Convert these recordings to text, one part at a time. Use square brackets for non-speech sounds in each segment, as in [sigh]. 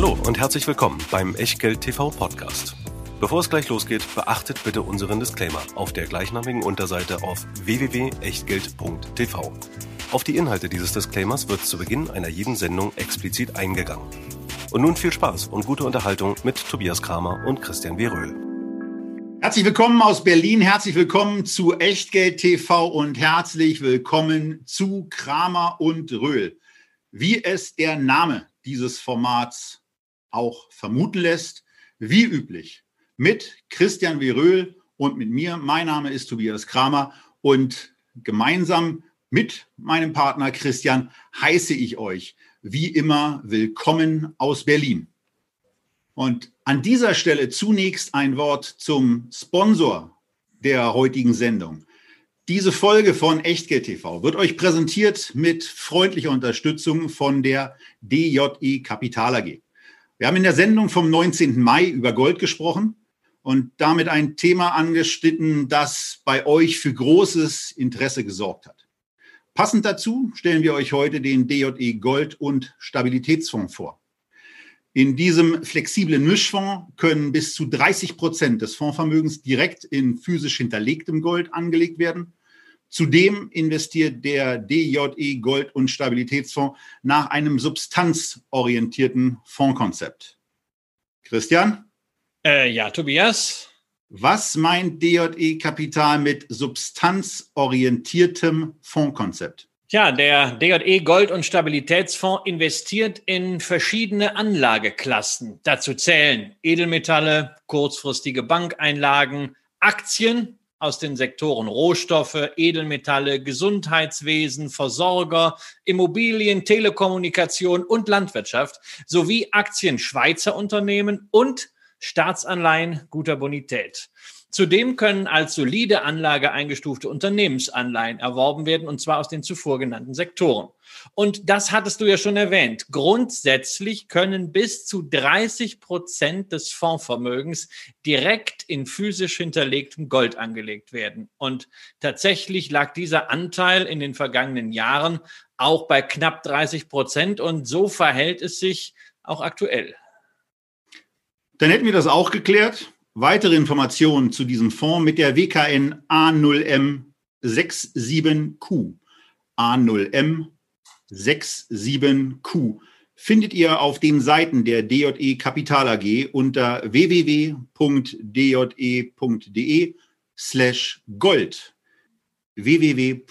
Hallo und herzlich willkommen beim Echtgeld TV Podcast. Bevor es gleich losgeht, beachtet bitte unseren Disclaimer auf der gleichnamigen Unterseite auf www.echtgeld.tv. Auf die Inhalte dieses Disclaimers wird zu Beginn einer jeden Sendung explizit eingegangen. Und nun viel Spaß und gute Unterhaltung mit Tobias Kramer und Christian W. Röhl. Herzlich willkommen aus Berlin, herzlich willkommen zu Echtgeld TV und herzlich willkommen zu Kramer und Röhl. Wie es der Name dieses Formats auch vermuten lässt, wie üblich mit Christian Veröhl und mit mir. Mein Name ist Tobias Kramer und gemeinsam mit meinem Partner Christian heiße ich euch wie immer willkommen aus Berlin. Und an dieser Stelle zunächst ein Wort zum Sponsor der heutigen Sendung. Diese Folge von Echtgeld TV wird euch präsentiert mit freundlicher Unterstützung von der DJE Kapital AG. Wir haben in der Sendung vom 19. Mai über Gold gesprochen und damit ein Thema angeschnitten, das bei euch für großes Interesse gesorgt hat. Passend dazu stellen wir euch heute den DJE Gold und Stabilitätsfonds vor. In diesem flexiblen Mischfonds können bis zu 30 Prozent des Fondsvermögens direkt in physisch hinterlegtem Gold angelegt werden. Zudem investiert der DJE Gold und Stabilitätsfonds nach einem substanzorientierten Fondskonzept. Christian? Äh, ja, Tobias. Was meint DJE Kapital mit substanzorientiertem Fondskonzept? Ja, der DJE Gold- und Stabilitätsfonds investiert in verschiedene Anlageklassen. Dazu zählen Edelmetalle, kurzfristige Bankeinlagen, Aktien aus den Sektoren Rohstoffe, Edelmetalle, Gesundheitswesen, Versorger, Immobilien, Telekommunikation und Landwirtschaft sowie Aktien Schweizer Unternehmen und Staatsanleihen guter Bonität. Zudem können als solide Anlage eingestufte Unternehmensanleihen erworben werden, und zwar aus den zuvor genannten Sektoren. Und das hattest du ja schon erwähnt. Grundsätzlich können bis zu 30 Prozent des Fondsvermögens direkt in physisch hinterlegtem Gold angelegt werden. Und tatsächlich lag dieser Anteil in den vergangenen Jahren auch bei knapp 30 Prozent. Und so verhält es sich auch aktuell. Dann hätten wir das auch geklärt. Weitere Informationen zu diesem Fonds mit der WKN A0M67Q. A0M 67Q findet ihr auf den Seiten der DJE Kapital AG unter www.dje.de slash gold. www.dje.de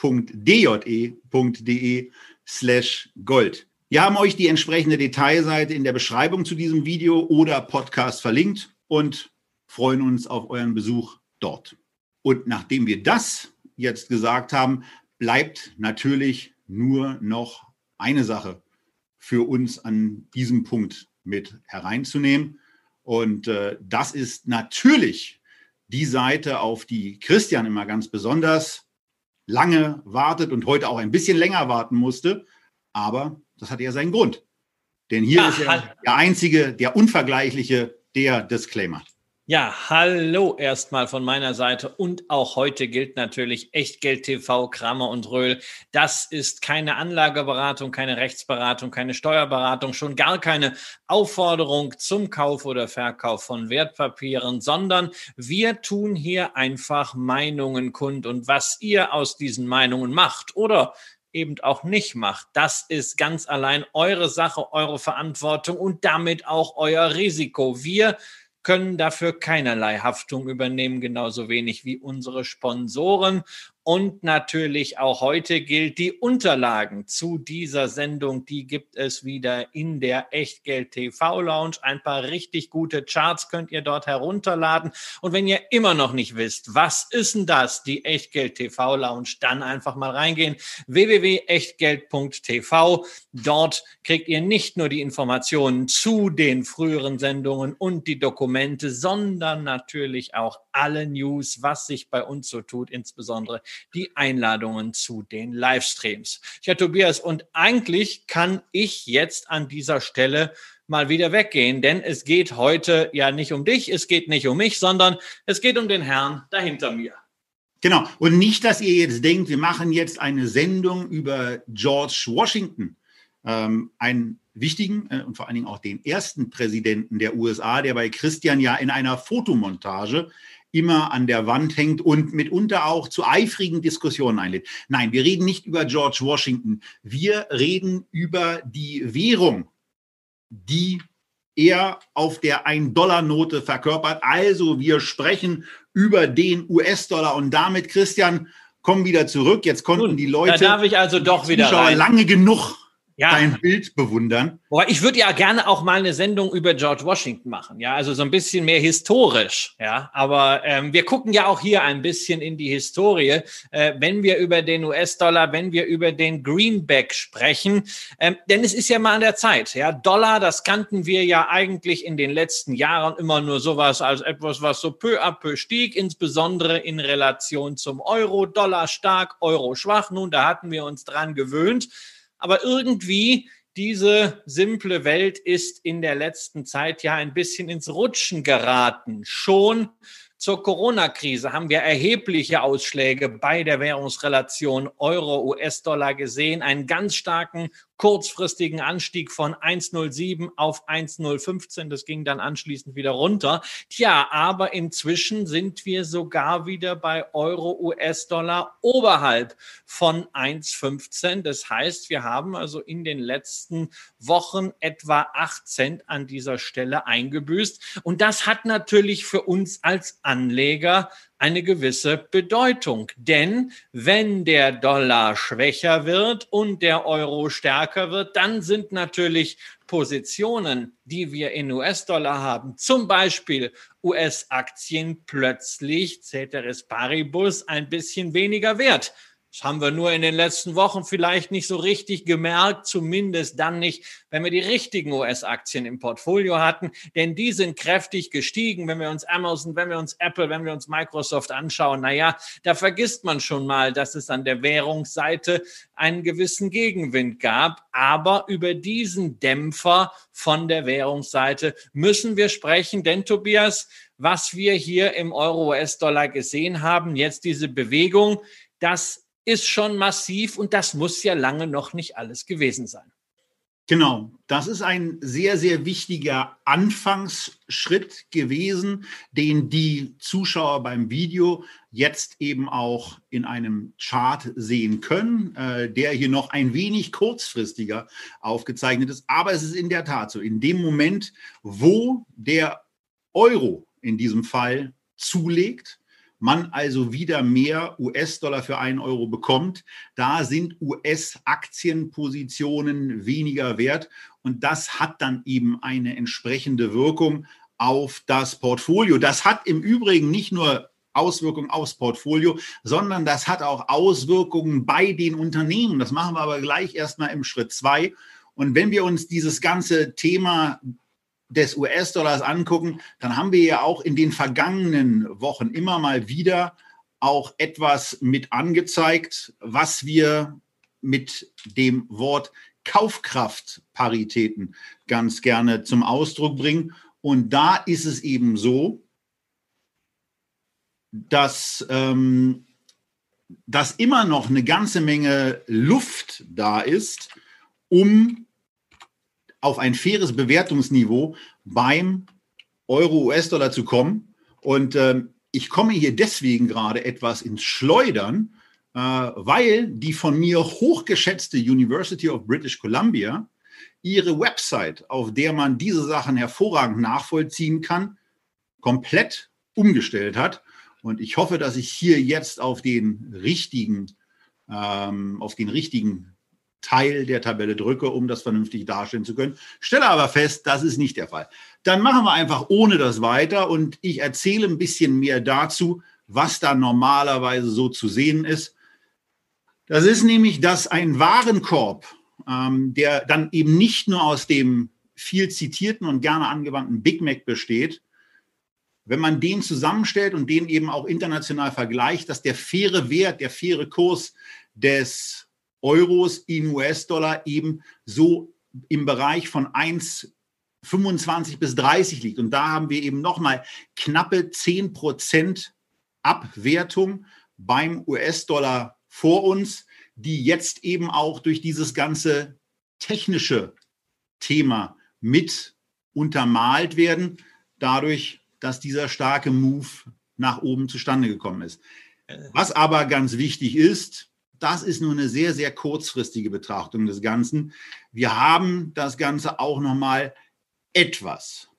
slash gold. Wir haben euch die entsprechende Detailseite in der Beschreibung zu diesem Video oder Podcast verlinkt und freuen uns auf euren Besuch dort. Und nachdem wir das jetzt gesagt haben, bleibt natürlich nur noch eine Sache für uns an diesem Punkt mit hereinzunehmen. Und äh, das ist natürlich die Seite, auf die Christian immer ganz besonders lange wartet und heute auch ein bisschen länger warten musste. Aber das hat ja seinen Grund. Denn hier ja, ist er der einzige, der unvergleichliche, der Disclaimer. Ja, hallo erstmal von meiner Seite und auch heute gilt natürlich Echtgeld TV, Kramer und Röhl. Das ist keine Anlageberatung, keine Rechtsberatung, keine Steuerberatung, schon gar keine Aufforderung zum Kauf oder Verkauf von Wertpapieren, sondern wir tun hier einfach Meinungen kund und was ihr aus diesen Meinungen macht oder eben auch nicht macht. Das ist ganz allein eure Sache, eure Verantwortung und damit auch euer Risiko. Wir können dafür keinerlei Haftung übernehmen, genauso wenig wie unsere Sponsoren. Und natürlich auch heute gilt, die Unterlagen zu dieser Sendung, die gibt es wieder in der Echtgeld TV Lounge. Ein paar richtig gute Charts könnt ihr dort herunterladen. Und wenn ihr immer noch nicht wisst, was ist denn das, die Echtgeld TV Lounge, dann einfach mal reingehen. www.echtgeld.tv. Dort kriegt ihr nicht nur die Informationen zu den früheren Sendungen und die Dokumente, sondern natürlich auch alle News, was sich bei uns so tut, insbesondere die Einladungen zu den Livestreams. Ja, Tobias, und eigentlich kann ich jetzt an dieser Stelle mal wieder weggehen, denn es geht heute ja nicht um dich, es geht nicht um mich, sondern es geht um den Herrn dahinter mir. Genau. Und nicht, dass ihr jetzt denkt, wir machen jetzt eine Sendung über George Washington. Ähm, ein wichtigen äh, und vor allen Dingen auch den ersten Präsidenten der USA, der bei Christian ja in einer Fotomontage immer an der Wand hängt und mitunter auch zu eifrigen Diskussionen einlädt. Nein, wir reden nicht über George Washington. Wir reden über die Währung, die er auf der 1-Dollar-Note verkörpert. Also wir sprechen über den US-Dollar und damit, Christian, kommen wieder zurück. Jetzt konnten Nun, die Leute, da darf ich also doch wieder rein. lange genug ja. dein Bild bewundern. Boah, ich würde ja gerne auch mal eine Sendung über George Washington machen, ja, also so ein bisschen mehr historisch, ja. Aber ähm, wir gucken ja auch hier ein bisschen in die Historie, äh, wenn wir über den US-Dollar, wenn wir über den Greenback sprechen, ähm, denn es ist ja mal an der Zeit, ja. Dollar, das kannten wir ja eigentlich in den letzten Jahren immer nur sowas als etwas, was so peu à peu stieg, insbesondere in Relation zum Euro. Dollar stark, Euro schwach. Nun, da hatten wir uns dran gewöhnt. Aber irgendwie diese simple Welt ist in der letzten Zeit ja ein bisschen ins Rutschen geraten. Schon zur Corona-Krise haben wir erhebliche Ausschläge bei der Währungsrelation Euro-US-Dollar gesehen, einen ganz starken kurzfristigen Anstieg von 1,07 auf 1,015. Das ging dann anschließend wieder runter. Tja, aber inzwischen sind wir sogar wieder bei Euro, US-Dollar oberhalb von 1,15. Das heißt, wir haben also in den letzten Wochen etwa 8 Cent an dieser Stelle eingebüßt. Und das hat natürlich für uns als Anleger eine gewisse Bedeutung. Denn wenn der Dollar schwächer wird und der Euro stärker wird, dann sind natürlich Positionen, die wir in US-Dollar haben, zum Beispiel US-Aktien plötzlich, Ceteris Paribus, ein bisschen weniger wert. Das haben wir nur in den letzten Wochen vielleicht nicht so richtig gemerkt, zumindest dann nicht, wenn wir die richtigen US-Aktien im Portfolio hatten, denn die sind kräftig gestiegen. Wenn wir uns Amazon, wenn wir uns Apple, wenn wir uns Microsoft anschauen, naja, da vergisst man schon mal, dass es an der Währungsseite einen gewissen Gegenwind gab. Aber über diesen Dämpfer von der Währungsseite müssen wir sprechen, denn Tobias, was wir hier im Euro-US-Dollar gesehen haben, jetzt diese Bewegung, das ist schon massiv und das muss ja lange noch nicht alles gewesen sein. Genau, das ist ein sehr, sehr wichtiger Anfangsschritt gewesen, den die Zuschauer beim Video jetzt eben auch in einem Chart sehen können, äh, der hier noch ein wenig kurzfristiger aufgezeichnet ist. Aber es ist in der Tat so, in dem Moment, wo der Euro in diesem Fall zulegt, man also wieder mehr US-Dollar für einen Euro bekommt, da sind US-Aktienpositionen weniger wert und das hat dann eben eine entsprechende Wirkung auf das Portfolio. Das hat im Übrigen nicht nur Auswirkungen aufs Portfolio, sondern das hat auch Auswirkungen bei den Unternehmen. Das machen wir aber gleich erstmal im Schritt zwei. Und wenn wir uns dieses ganze Thema des US-Dollars angucken, dann haben wir ja auch in den vergangenen Wochen immer mal wieder auch etwas mit angezeigt, was wir mit dem Wort Kaufkraftparitäten ganz gerne zum Ausdruck bringen. Und da ist es eben so, dass, ähm, dass immer noch eine ganze Menge Luft da ist, um auf ein faires Bewertungsniveau beim Euro-US-Dollar zu kommen. Und ähm, ich komme hier deswegen gerade etwas ins Schleudern, äh, weil die von mir hochgeschätzte University of British Columbia ihre Website, auf der man diese Sachen hervorragend nachvollziehen kann, komplett umgestellt hat. Und ich hoffe, dass ich hier jetzt auf den richtigen, ähm, auf den richtigen Teil der Tabelle drücke, um das vernünftig darstellen zu können. Stelle aber fest, das ist nicht der Fall. Dann machen wir einfach ohne das weiter und ich erzähle ein bisschen mehr dazu, was da normalerweise so zu sehen ist. Das ist nämlich, dass ein Warenkorb, ähm, der dann eben nicht nur aus dem viel zitierten und gerne angewandten Big Mac besteht, wenn man den zusammenstellt und den eben auch international vergleicht, dass der faire Wert, der faire Kurs des Euros in US-Dollar eben so im Bereich von 1,25 bis 30 liegt. Und da haben wir eben nochmal knappe 10 Prozent Abwertung beim US-Dollar vor uns, die jetzt eben auch durch dieses ganze technische Thema mit untermalt werden, dadurch, dass dieser starke Move nach oben zustande gekommen ist. Was aber ganz wichtig ist, das ist nur eine sehr, sehr kurzfristige Betrachtung des Ganzen. Wir haben das Ganze auch noch mal etwas,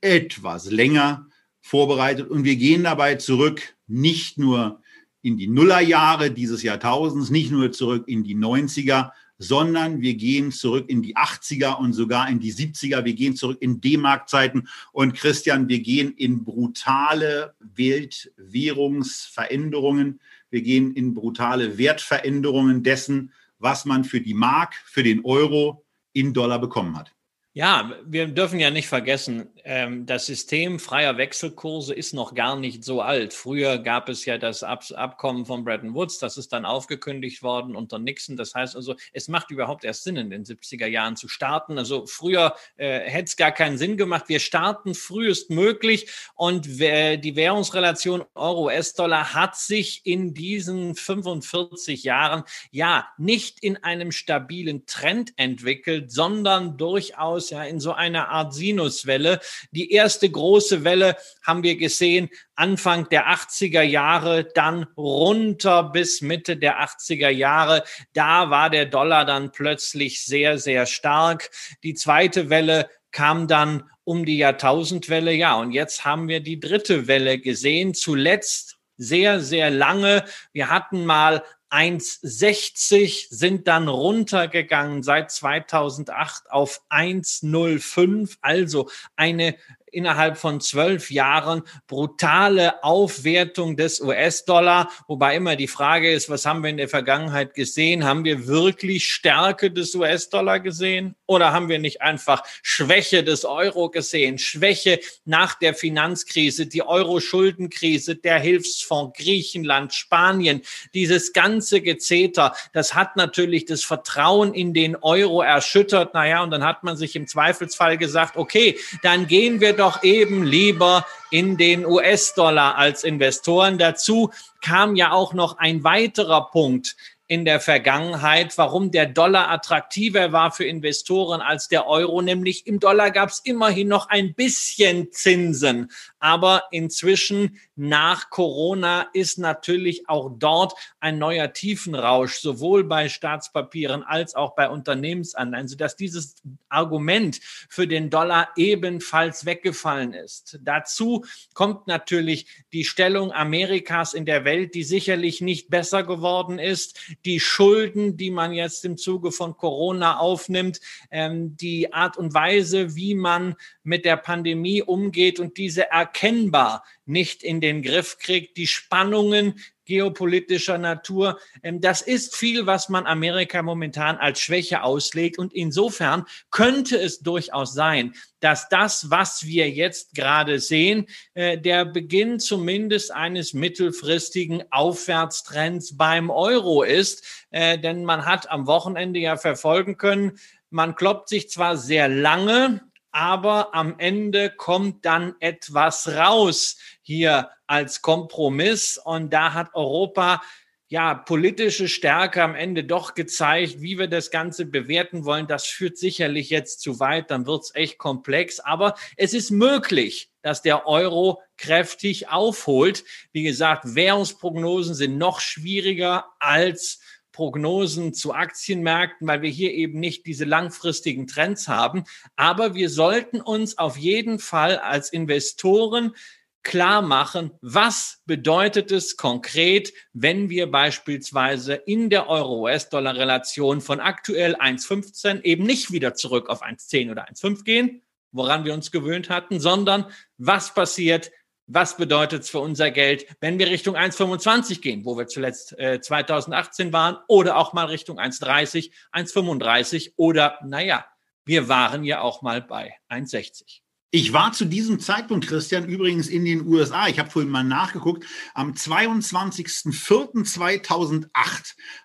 etwas länger vorbereitet und wir gehen dabei zurück nicht nur in die Nullerjahre dieses Jahrtausends, nicht nur zurück in die 90er, sondern wir gehen zurück in die 80er und sogar in die 70er. Wir gehen zurück in D-Mark-Zeiten. Und Christian, wir gehen in brutale Weltwährungsveränderungen. Wir gehen in brutale Wertveränderungen dessen, was man für die Mark, für den Euro in Dollar bekommen hat. Ja, wir dürfen ja nicht vergessen, ähm, das System freier Wechselkurse ist noch gar nicht so alt. Früher gab es ja das Ab Abkommen von Bretton Woods, das ist dann aufgekündigt worden unter Nixon. Das heißt also, es macht überhaupt erst Sinn, in den 70er Jahren zu starten. Also früher äh, hätte es gar keinen Sinn gemacht. Wir starten frühestmöglich und die Währungsrelation Euro-US-Dollar hat sich in diesen 45 Jahren ja nicht in einem stabilen Trend entwickelt, sondern durchaus ja in so einer Art Sinuswelle. Die erste große Welle haben wir gesehen Anfang der 80er Jahre, dann runter bis Mitte der 80er Jahre. Da war der Dollar dann plötzlich sehr, sehr stark. Die zweite Welle kam dann um die Jahrtausendwelle. Ja, und jetzt haben wir die dritte Welle gesehen. Zuletzt sehr, sehr lange. Wir hatten mal 1,60 sind dann runtergegangen seit 2008 auf 1,05, also eine innerhalb von zwölf Jahren brutale Aufwertung des US-Dollar, wobei immer die Frage ist, was haben wir in der Vergangenheit gesehen? Haben wir wirklich Stärke des US-Dollar gesehen oder haben wir nicht einfach Schwäche des Euro gesehen? Schwäche nach der Finanzkrise, die Euro-Schuldenkrise, der Hilfsfonds Griechenland, Spanien, dieses ganze Gezeter, das hat natürlich das Vertrauen in den Euro erschüttert. Naja, und dann hat man sich im Zweifelsfall gesagt, okay, dann gehen wir doch eben lieber in den US-Dollar als Investoren. Dazu kam ja auch noch ein weiterer Punkt in der Vergangenheit, warum der Dollar attraktiver war für Investoren als der Euro, nämlich im Dollar gab es immerhin noch ein bisschen Zinsen. Aber inzwischen nach Corona ist natürlich auch dort ein neuer Tiefenrausch, sowohl bei Staatspapieren als auch bei Unternehmensanleihen, sodass dieses Argument für den Dollar ebenfalls weggefallen ist. Dazu kommt natürlich die Stellung Amerikas in der Welt, die sicherlich nicht besser geworden ist, die Schulden, die man jetzt im Zuge von Corona aufnimmt, ähm, die Art und Weise, wie man mit der Pandemie umgeht und diese erkennbar nicht in den Griff kriegt, die Spannungen geopolitischer Natur. Ähm, das ist viel, was man Amerika momentan als Schwäche auslegt. Und insofern könnte es durchaus sein, dass das, was wir jetzt gerade sehen, äh, der Beginn zumindest eines mittelfristigen Aufwärtstrends beim Euro ist. Äh, denn man hat am Wochenende ja verfolgen können, man kloppt sich zwar sehr lange aber am Ende kommt dann etwas raus hier als Kompromiss und da hat Europa ja, politische Stärke am Ende doch gezeigt, wie wir das Ganze bewerten wollen. Das führt sicherlich jetzt zu weit, dann wird's echt komplex. Aber es ist möglich, dass der Euro kräftig aufholt. Wie gesagt, Währungsprognosen sind noch schwieriger als Prognosen zu Aktienmärkten, weil wir hier eben nicht diese langfristigen Trends haben. Aber wir sollten uns auf jeden Fall als Investoren klar machen, was bedeutet es konkret, wenn wir beispielsweise in der Euro-US-Dollar-Relation von aktuell 1,15 eben nicht wieder zurück auf 1,10 oder 1,5 gehen, woran wir uns gewöhnt hatten, sondern was passiert, was bedeutet es für unser Geld, wenn wir Richtung 1,25 gehen, wo wir zuletzt äh, 2018 waren, oder auch mal Richtung 1,30, 1,35 oder, naja, wir waren ja auch mal bei 1,60. Ich war zu diesem Zeitpunkt, Christian, übrigens in den USA. Ich habe vorhin mal nachgeguckt. Am 22.04.2008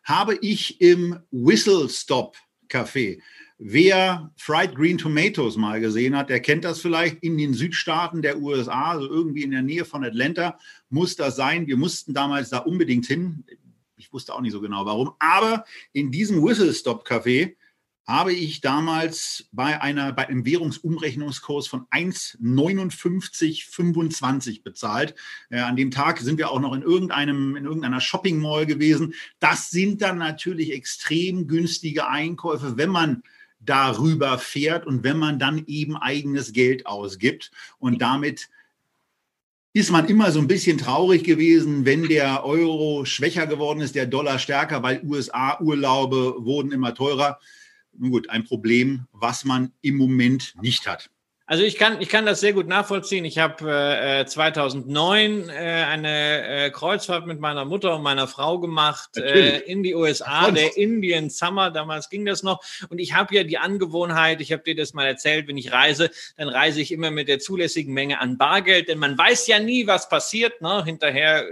habe ich im Whistle Stop Café Wer Fried Green Tomatoes mal gesehen hat, der kennt das vielleicht in den Südstaaten der USA, also irgendwie in der Nähe von Atlanta, muss das sein. Wir mussten damals da unbedingt hin. Ich wusste auch nicht so genau warum. Aber in diesem Whistle Stop Café habe ich damals bei, einer, bei einem Währungsumrechnungskurs von 1,5925 bezahlt. Äh, an dem Tag sind wir auch noch in, irgendeinem, in irgendeiner Shopping Mall gewesen. Das sind dann natürlich extrem günstige Einkäufe, wenn man darüber fährt und wenn man dann eben eigenes Geld ausgibt und damit ist man immer so ein bisschen traurig gewesen, wenn der Euro schwächer geworden ist, der Dollar stärker, weil USA-Urlaube wurden immer teurer. Nun gut, ein Problem, was man im Moment nicht hat. Also ich kann, ich kann das sehr gut nachvollziehen. Ich habe äh, 2009 äh, eine äh, Kreuzfahrt mit meiner Mutter und meiner Frau gemacht äh, in die USA, der Indian Summer, damals ging das noch. Und ich habe ja die Angewohnheit, ich habe dir das mal erzählt, wenn ich reise, dann reise ich immer mit der zulässigen Menge an Bargeld, denn man weiß ja nie, was passiert. Ne? Hinterher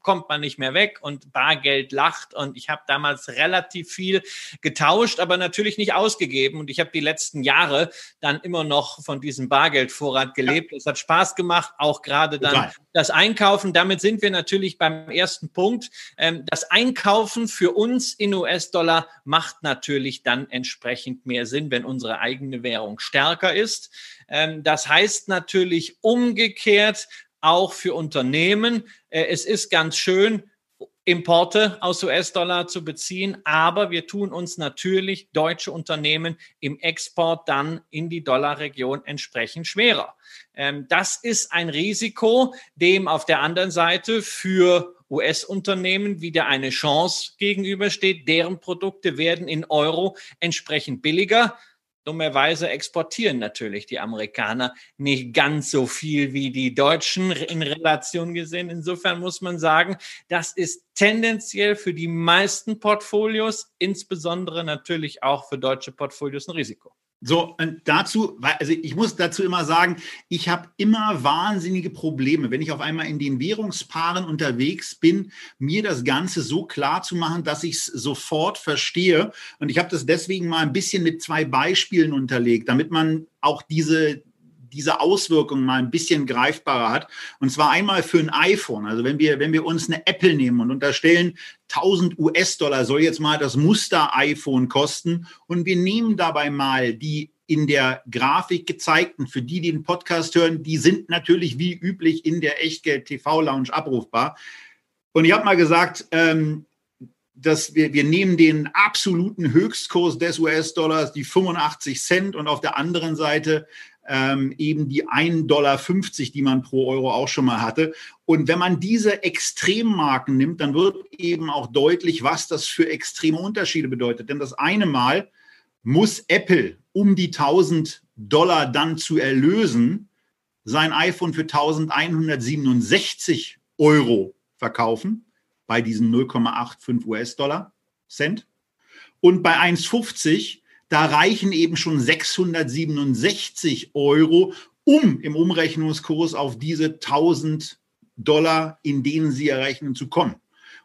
kommt man nicht mehr weg und Bargeld lacht. Und ich habe damals relativ viel getauscht, aber natürlich nicht ausgegeben. Und ich habe die letzten Jahre dann immer noch von diesem Bargeldvorrat gelebt. Es hat Spaß gemacht, auch gerade dann Total. das Einkaufen. Damit sind wir natürlich beim ersten Punkt. Ähm, das Einkaufen für uns in US-Dollar macht natürlich dann entsprechend mehr Sinn, wenn unsere eigene Währung stärker ist. Ähm, das heißt natürlich umgekehrt, auch für Unternehmen. Äh, es ist ganz schön, Importe aus US-Dollar zu beziehen, aber wir tun uns natürlich deutsche Unternehmen im Export dann in die Dollarregion entsprechend schwerer. Ähm, das ist ein Risiko, dem auf der anderen Seite für US-Unternehmen wieder eine Chance gegenübersteht. Deren Produkte werden in Euro entsprechend billiger. Dummerweise exportieren natürlich die Amerikaner nicht ganz so viel wie die Deutschen in Relation gesehen. Insofern muss man sagen, das ist tendenziell für die meisten Portfolios, insbesondere natürlich auch für deutsche Portfolios, ein Risiko. So, und dazu, also ich muss dazu immer sagen, ich habe immer wahnsinnige Probleme, wenn ich auf einmal in den Währungspaaren unterwegs bin, mir das Ganze so klar zu machen, dass ich es sofort verstehe. Und ich habe das deswegen mal ein bisschen mit zwei Beispielen unterlegt, damit man auch diese, diese Auswirkungen mal ein bisschen greifbarer hat. Und zwar einmal für ein iPhone. Also wenn wir, wenn wir uns eine Apple nehmen und unterstellen, 1000 US-Dollar soll jetzt mal das Muster-iPhone kosten und wir nehmen dabei mal die in der Grafik gezeigten, für die, die den Podcast hören, die sind natürlich wie üblich in der Echtgeld TV Lounge abrufbar. Und ich habe mal gesagt, ähm, dass wir, wir nehmen den absoluten Höchstkurs des US-Dollars, die 85 Cent, und auf der anderen Seite ähm, eben die 1,50 Dollar, die man pro Euro auch schon mal hatte. Und wenn man diese Extremmarken nimmt, dann wird eben auch deutlich, was das für extreme Unterschiede bedeutet. Denn das eine Mal muss Apple, um die 1000 Dollar dann zu erlösen, sein iPhone für 1167 Euro verkaufen, bei diesen 0,85 US-Dollar Cent. Und bei 1,50 da reichen eben schon 667 Euro, um im Umrechnungskurs auf diese 1000 Dollar, in denen sie errechnen, zu kommen.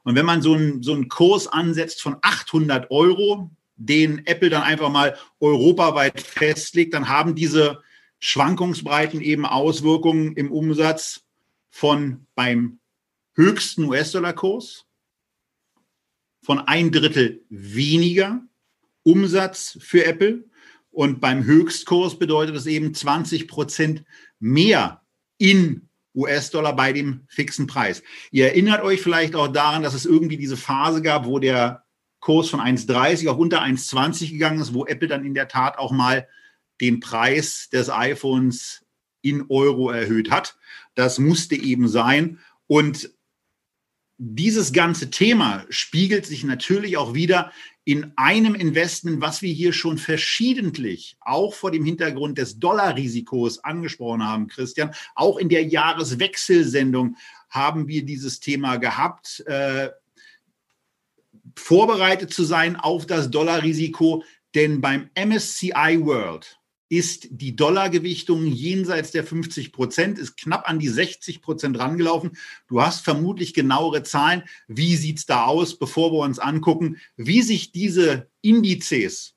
Und wenn man so einen, so einen Kurs ansetzt von 800 Euro, den Apple dann einfach mal europaweit festlegt, dann haben diese Schwankungsbreiten eben Auswirkungen im Umsatz von beim höchsten US-Dollar-Kurs von ein Drittel weniger Umsatz für Apple. Und beim Höchstkurs bedeutet das eben 20 Prozent mehr in US-Dollar bei dem fixen Preis. Ihr erinnert euch vielleicht auch daran, dass es irgendwie diese Phase gab, wo der Kurs von 1,30 auf unter 1,20 gegangen ist, wo Apple dann in der Tat auch mal den Preis des iPhones in Euro erhöht hat. Das musste eben sein. Und dieses ganze Thema spiegelt sich natürlich auch wieder in einem Investment, was wir hier schon verschiedentlich, auch vor dem Hintergrund des Dollarrisikos angesprochen haben, Christian, auch in der Jahreswechselsendung haben wir dieses Thema gehabt, äh, vorbereitet zu sein auf das Dollarrisiko, denn beim MSCI World ist die Dollargewichtung jenseits der 50 Prozent, ist knapp an die 60 Prozent rangelaufen. Du hast vermutlich genauere Zahlen. Wie sieht es da aus, bevor wir uns angucken, wie sich diese Indizes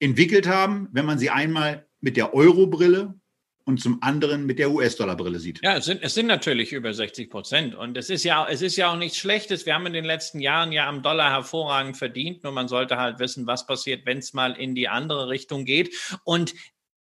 entwickelt haben, wenn man sie einmal mit der Euro-Brille und zum anderen mit der US-Dollar-Brille sieht. Ja, es sind, es sind natürlich über 60 Prozent. Und es ist, ja, es ist ja auch nichts Schlechtes. Wir haben in den letzten Jahren ja am Dollar hervorragend verdient. Nur man sollte halt wissen, was passiert, wenn es mal in die andere Richtung geht. Und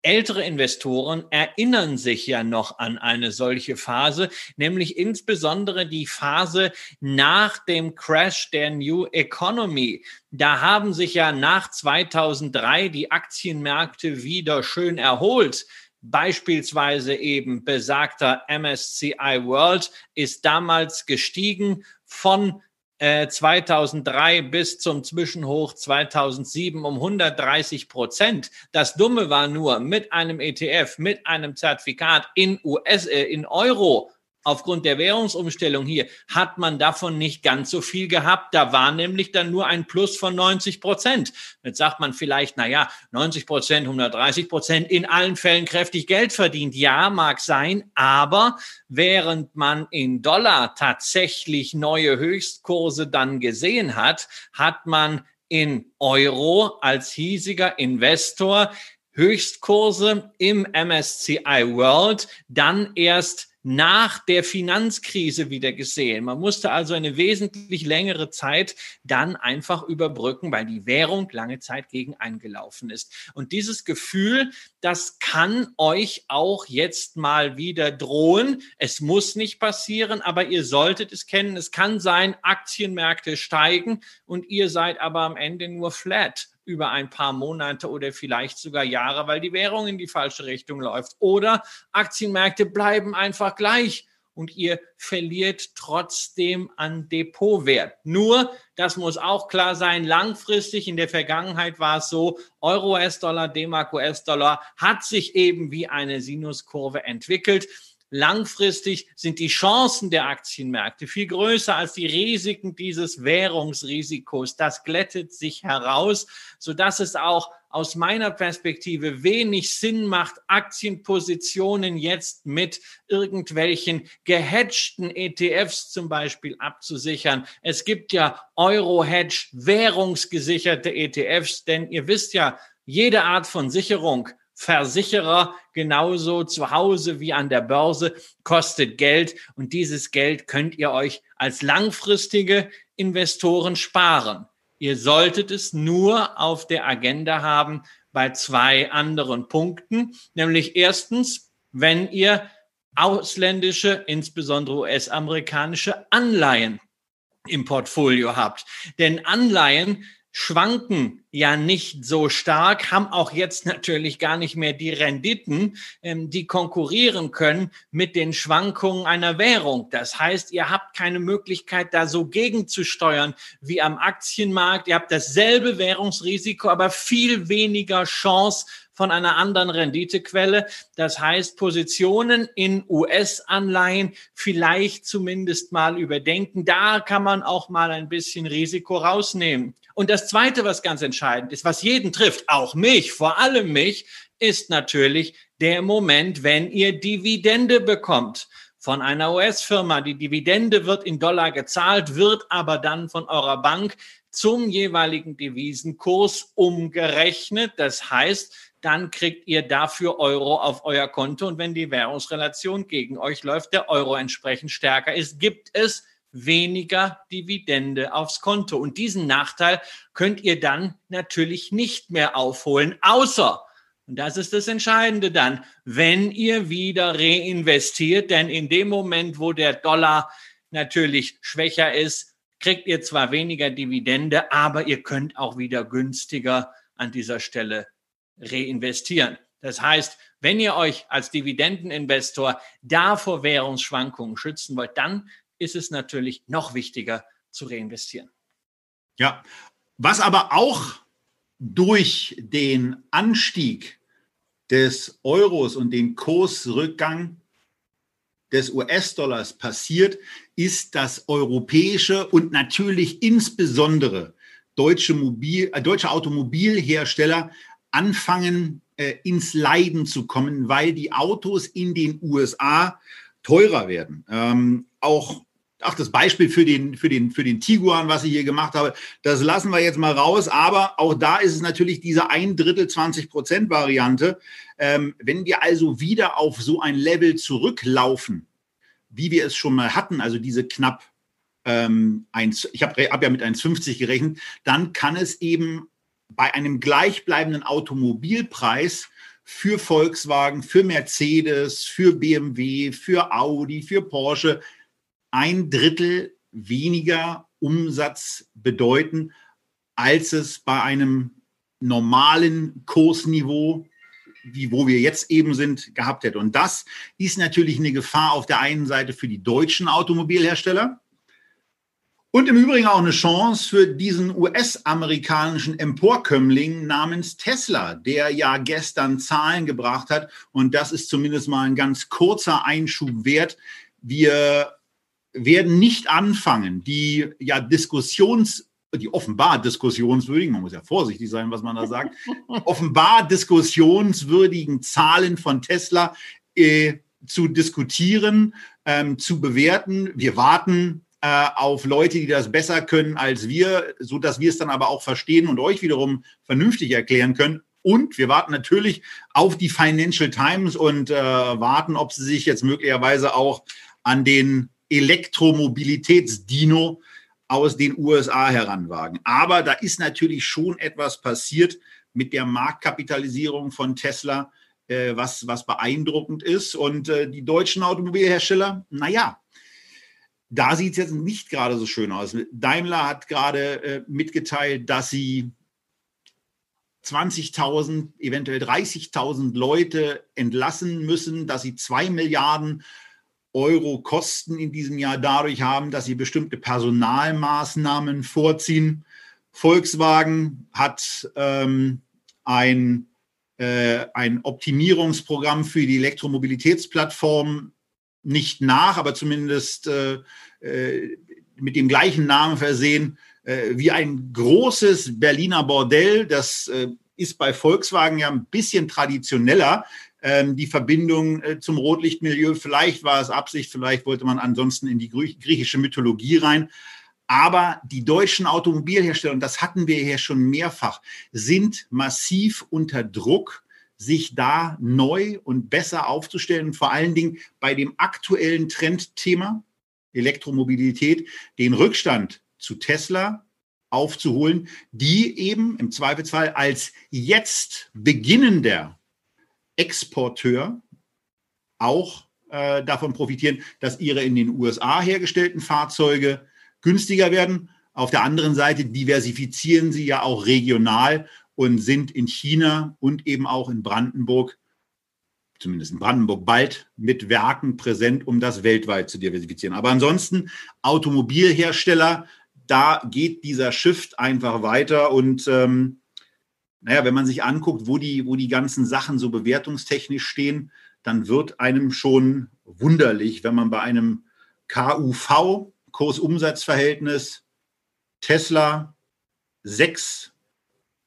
Ältere Investoren erinnern sich ja noch an eine solche Phase, nämlich insbesondere die Phase nach dem Crash der New Economy. Da haben sich ja nach 2003 die Aktienmärkte wieder schön erholt. Beispielsweise eben besagter MSCI World ist damals gestiegen von 2003 äh, bis zum Zwischenhoch 2007 um 130 Prozent. Das Dumme war nur, mit einem ETF, mit einem Zertifikat in US, äh, in Euro aufgrund der Währungsumstellung hier hat man davon nicht ganz so viel gehabt. Da war nämlich dann nur ein Plus von 90 Prozent. Jetzt sagt man vielleicht, na ja, 90 Prozent, 130 Prozent, in allen Fällen kräftig Geld verdient. Ja, mag sein, aber während man in Dollar tatsächlich neue Höchstkurse dann gesehen hat, hat man in Euro als hiesiger Investor Höchstkurse im MSCI World dann erst nach der Finanzkrise wieder gesehen. Man musste also eine wesentlich längere Zeit dann einfach überbrücken, weil die Währung lange Zeit gegen eingelaufen ist. Und dieses Gefühl, das kann euch auch jetzt mal wieder drohen. Es muss nicht passieren, aber ihr solltet es kennen. Es kann sein, Aktienmärkte steigen und ihr seid aber am Ende nur flat über ein paar Monate oder vielleicht sogar Jahre, weil die Währung in die falsche Richtung läuft. Oder Aktienmärkte bleiben einfach gleich und ihr verliert trotzdem an Depotwert. Nur, das muss auch klar sein, langfristig in der Vergangenheit war es so, Euro US-Dollar, D-Mark US-Dollar hat sich eben wie eine Sinuskurve entwickelt. Langfristig sind die Chancen der Aktienmärkte viel größer als die Risiken dieses Währungsrisikos. Das glättet sich heraus, sodass es auch aus meiner Perspektive wenig Sinn macht, Aktienpositionen jetzt mit irgendwelchen gehatchten ETFs zum Beispiel abzusichern. Es gibt ja Euro-Hedge, währungsgesicherte ETFs, denn ihr wisst ja, jede Art von Sicherung Versicherer genauso zu Hause wie an der Börse kostet Geld und dieses Geld könnt ihr euch als langfristige Investoren sparen. Ihr solltet es nur auf der Agenda haben bei zwei anderen Punkten, nämlich erstens, wenn ihr ausländische, insbesondere US-amerikanische Anleihen im Portfolio habt. Denn Anleihen schwanken ja nicht so stark, haben auch jetzt natürlich gar nicht mehr die Renditen, ähm, die konkurrieren können mit den Schwankungen einer Währung. Das heißt, ihr habt keine Möglichkeit, da so gegenzusteuern wie am Aktienmarkt. Ihr habt dasselbe Währungsrisiko, aber viel weniger Chance von einer anderen Renditequelle. Das heißt, Positionen in US-Anleihen vielleicht zumindest mal überdenken. Da kann man auch mal ein bisschen Risiko rausnehmen. Und das Zweite, was ganz entscheidend ist, was jeden trifft, auch mich, vor allem mich, ist natürlich der Moment, wenn ihr Dividende bekommt von einer US-Firma. Die Dividende wird in Dollar gezahlt, wird aber dann von eurer Bank zum jeweiligen Devisenkurs umgerechnet. Das heißt, dann kriegt ihr dafür Euro auf euer Konto. Und wenn die Währungsrelation gegen euch läuft, der Euro entsprechend stärker ist, gibt es weniger Dividende aufs Konto. Und diesen Nachteil könnt ihr dann natürlich nicht mehr aufholen, außer, und das ist das Entscheidende dann, wenn ihr wieder reinvestiert, denn in dem Moment, wo der Dollar natürlich schwächer ist, kriegt ihr zwar weniger Dividende, aber ihr könnt auch wieder günstiger an dieser Stelle reinvestieren. Das heißt, wenn ihr euch als Dividendeninvestor da vor Währungsschwankungen schützen wollt, dann ist es natürlich noch wichtiger zu reinvestieren. Ja, was aber auch durch den Anstieg des Euros und den Kursrückgang des US-Dollars passiert, ist, dass europäische und natürlich insbesondere deutsche, Mobil, äh, deutsche Automobilhersteller anfangen, äh, ins Leiden zu kommen, weil die Autos in den USA teurer werden. Ähm, auch ach, das Beispiel für den, für den, für den Tiguan, was ich hier gemacht habe, das lassen wir jetzt mal raus. Aber auch da ist es natürlich diese ein Drittel 20 Prozent Variante. Ähm, wenn wir also wieder auf so ein Level zurücklaufen, wie wir es schon mal hatten, also diese knapp ähm, 1, ich habe hab ja mit 1,50 gerechnet, dann kann es eben bei einem gleichbleibenden Automobilpreis für Volkswagen, für Mercedes, für BMW, für Audi, für Porsche ein Drittel weniger Umsatz bedeuten, als es bei einem normalen Kursniveau, wie wo wir jetzt eben sind, gehabt hätte. Und das ist natürlich eine Gefahr auf der einen Seite für die deutschen Automobilhersteller, und im Übrigen auch eine Chance für diesen US-amerikanischen Emporkömmling namens Tesla, der ja gestern Zahlen gebracht hat. Und das ist zumindest mal ein ganz kurzer Einschub wert. Wir werden nicht anfangen, die ja Diskussions- die offenbar diskussionswürdigen, man muss ja vorsichtig sein, was man da sagt, [laughs] offenbar diskussionswürdigen Zahlen von Tesla äh, zu diskutieren, ähm, zu bewerten. Wir warten äh, auf Leute, die das besser können als wir, so dass wir es dann aber auch verstehen und euch wiederum vernünftig erklären können. Und wir warten natürlich auf die Financial Times und äh, warten, ob sie sich jetzt möglicherweise auch an den Elektromobilitätsdino aus den USA heranwagen. Aber da ist natürlich schon etwas passiert mit der Marktkapitalisierung von Tesla, äh, was, was beeindruckend ist. Und äh, die deutschen Automobilhersteller, naja, da sieht es jetzt nicht gerade so schön aus. Daimler hat gerade äh, mitgeteilt, dass sie 20.000, eventuell 30.000 Leute entlassen müssen, dass sie zwei Milliarden Euro Kosten in diesem Jahr dadurch haben, dass sie bestimmte Personalmaßnahmen vorziehen. Volkswagen hat ähm, ein, äh, ein Optimierungsprogramm für die Elektromobilitätsplattform nicht nach, aber zumindest äh, äh, mit dem gleichen Namen versehen äh, wie ein großes Berliner Bordell. Das äh, ist bei Volkswagen ja ein bisschen traditioneller. Ähm, die Verbindung äh, zum Rotlichtmilieu, vielleicht war es Absicht, vielleicht wollte man ansonsten in die griechische Mythologie rein. Aber die deutschen Automobilhersteller, und das hatten wir hier schon mehrfach, sind massiv unter Druck sich da neu und besser aufzustellen vor allen Dingen bei dem aktuellen Trendthema Elektromobilität den Rückstand zu Tesla aufzuholen, die eben im Zweifelsfall als jetzt beginnender Exporteur auch äh, davon profitieren, dass ihre in den USA hergestellten Fahrzeuge günstiger werden. Auf der anderen Seite diversifizieren sie ja auch regional und sind in China und eben auch in Brandenburg, zumindest in Brandenburg, bald mit Werken präsent, um das weltweit zu diversifizieren. Aber ansonsten Automobilhersteller, da geht dieser Shift einfach weiter und ähm, naja, wenn man sich anguckt, wo die, wo die ganzen Sachen so bewertungstechnisch stehen, dann wird einem schon wunderlich, wenn man bei einem KUV, Kursumsatzverhältnis, Tesla 6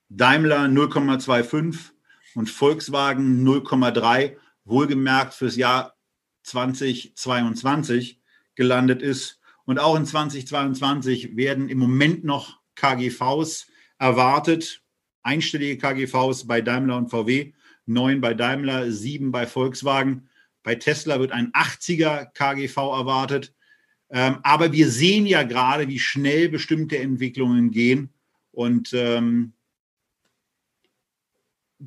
Daimler 0,25 und Volkswagen 0,3, wohlgemerkt fürs Jahr 2022 gelandet ist. Und auch in 2022 werden im Moment noch KGVs erwartet, einstellige KGVs bei Daimler und VW, neun bei Daimler, sieben bei Volkswagen. Bei Tesla wird ein 80er KGV erwartet. Ähm, aber wir sehen ja gerade, wie schnell bestimmte Entwicklungen gehen. Und ähm,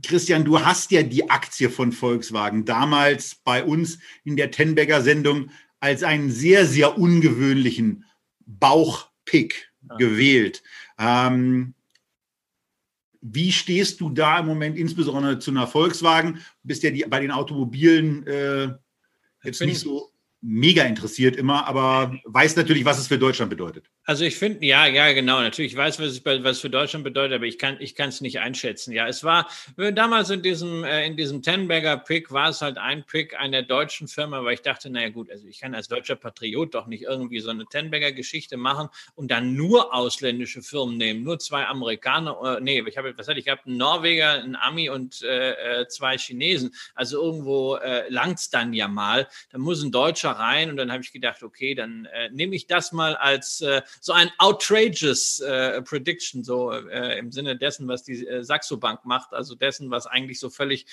Christian, du hast ja die Aktie von Volkswagen damals bei uns in der Tenberger Sendung als einen sehr, sehr ungewöhnlichen Bauchpick ja. gewählt. Ähm, wie stehst du da im Moment insbesondere zu einer Volkswagen? Du bist ja die, bei den Automobilen äh, jetzt nicht so mega interessiert immer, aber weiß natürlich, was es für Deutschland bedeutet. Also ich finde, ja, ja, genau. Natürlich weiß, was es was für Deutschland bedeutet, aber ich kann, ich es nicht einschätzen. Ja, es war damals in diesem, äh, in diesem Tenberger Pick war es halt ein Pick einer deutschen Firma, weil ich dachte, naja gut, also ich kann als deutscher Patriot doch nicht irgendwie so eine Tenberger Geschichte machen und dann nur ausländische Firmen nehmen, nur zwei Amerikaner, äh, nee, ich habe, was hatte ich gehabt, einen Norweger, einen Ami und äh, äh zwei Chinesen. Also irgendwo äh, langt's dann ja mal. Da muss ein Deutscher weiter rein und dann habe ich gedacht, okay, dann äh, nehme ich das mal als äh, so ein outrageous äh, Prediction, so äh, im Sinne dessen, was die äh, Saxo Bank macht, also dessen, was eigentlich so völlig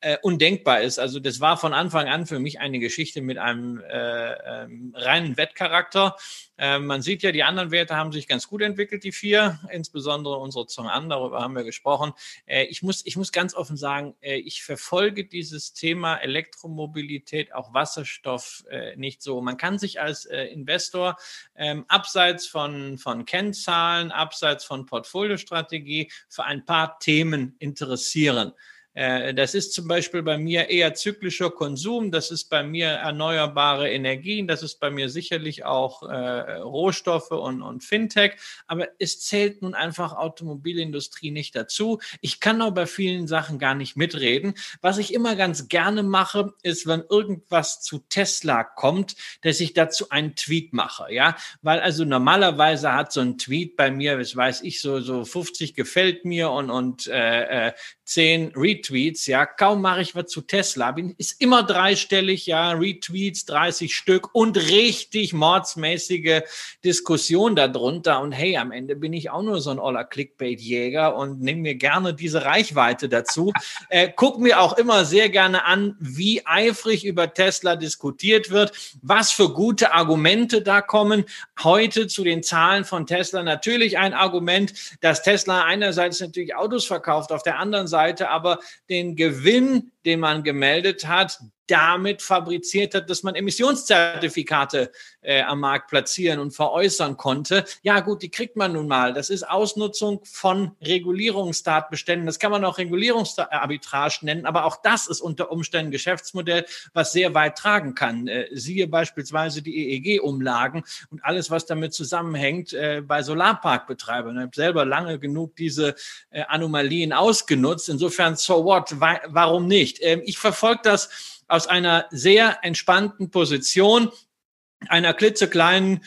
äh, undenkbar ist. Also das war von Anfang an für mich eine Geschichte mit einem äh, ähm, reinen Wettcharakter. Äh, man sieht ja, die anderen Werte haben sich ganz gut entwickelt, die vier, insbesondere unsere Zong an, darüber haben wir gesprochen. Äh, ich, muss, ich muss ganz offen sagen, äh, ich verfolge dieses Thema Elektromobilität, auch Wasserstoff äh, nicht so. Man kann sich als äh, Investor ähm, abseits von, von Kennzahlen, abseits von Portfoliostrategie für ein paar Themen interessieren. Äh, das ist zum Beispiel bei mir eher zyklischer Konsum, das ist bei mir erneuerbare Energien, das ist bei mir sicherlich auch äh, Rohstoffe und, und Fintech, aber es zählt nun einfach Automobilindustrie nicht dazu. Ich kann auch bei vielen Sachen gar nicht mitreden. Was ich immer ganz gerne mache, ist, wenn irgendwas zu Tesla kommt, dass ich dazu einen Tweet mache, ja, weil also normalerweise hat so ein Tweet bei mir, das weiß ich, so, so 50 gefällt mir und, und äh, 10 äh, Retweets Retweets, ja, kaum mache ich was zu Tesla, bin, ist immer dreistellig, ja, Retweets, 30 Stück und richtig mordsmäßige Diskussion darunter. Und hey, am Ende bin ich auch nur so ein oller Clickbait-Jäger und nehme mir gerne diese Reichweite dazu. [laughs] äh, guck mir auch immer sehr gerne an, wie eifrig über Tesla diskutiert wird, was für gute Argumente da kommen. Heute zu den Zahlen von Tesla natürlich ein Argument, dass Tesla einerseits natürlich Autos verkauft, auf der anderen Seite aber den Gewinn, den man gemeldet hat, damit fabriziert hat, dass man Emissionszertifikate äh, am Markt platzieren und veräußern konnte. Ja gut, die kriegt man nun mal. Das ist Ausnutzung von Regulierungstatbeständen. Das kann man auch Regulierungsarbitrage nennen, aber auch das ist unter Umständen Geschäftsmodell, was sehr weit tragen kann. Äh, siehe beispielsweise die EEG-Umlagen und alles, was damit zusammenhängt äh, bei Solarparkbetreibern. Ich habe selber lange genug diese äh, Anomalien ausgenutzt. Insofern, so what? Warum nicht? Ähm, ich verfolge das aus einer sehr entspannten Position, einer klitzekleinen,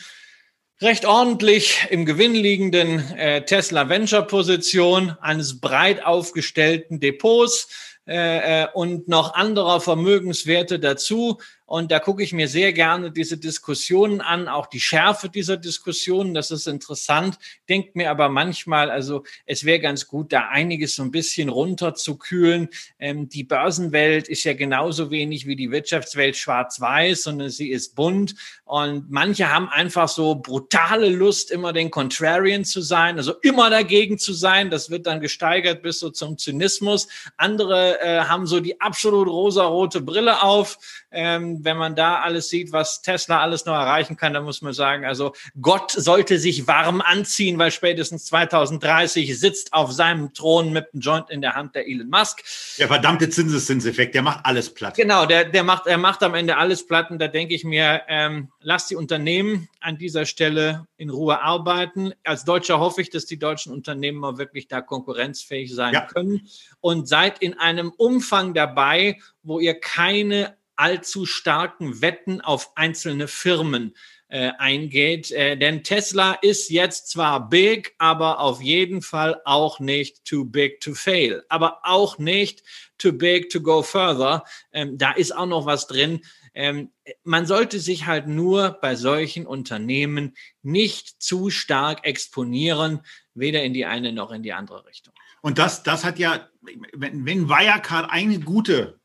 recht ordentlich im Gewinn liegenden äh, Tesla Venture Position, eines breit aufgestellten Depots äh, äh und noch anderer Vermögenswerte dazu. Und da gucke ich mir sehr gerne diese Diskussionen an, auch die Schärfe dieser Diskussionen. Das ist interessant. Denkt mir aber manchmal, also es wäre ganz gut, da einiges so ein bisschen runterzukühlen. Ähm, die Börsenwelt ist ja genauso wenig wie die Wirtschaftswelt schwarz-weiß, sondern sie ist bunt. Und manche haben einfach so brutale Lust, immer den Contrarian zu sein, also immer dagegen zu sein. Das wird dann gesteigert bis so zum Zynismus. Andere äh, haben so die absolut rosarote Brille auf. Ähm, wenn man da alles sieht, was Tesla alles noch erreichen kann, dann muss man sagen, also Gott sollte sich warm anziehen, weil spätestens 2030 sitzt auf seinem Thron mit einem Joint in der Hand der Elon Musk. Der verdammte Zinseszinseffekt, der macht alles platt. Genau, der, der macht, er macht am Ende alles platt und da denke ich mir, ähm, lass die Unternehmen an dieser Stelle in Ruhe arbeiten. Als Deutscher hoffe ich, dass die deutschen Unternehmen mal wirklich da konkurrenzfähig sein ja. können und seid in einem Umfang dabei, wo ihr keine allzu starken Wetten auf einzelne Firmen äh, eingeht. Äh, denn Tesla ist jetzt zwar big, aber auf jeden Fall auch nicht too big to fail, aber auch nicht too big to go further. Ähm, da ist auch noch was drin. Ähm, man sollte sich halt nur bei solchen Unternehmen nicht zu stark exponieren, weder in die eine noch in die andere Richtung. Und das, das hat ja, wenn, wenn Wirecard eine gute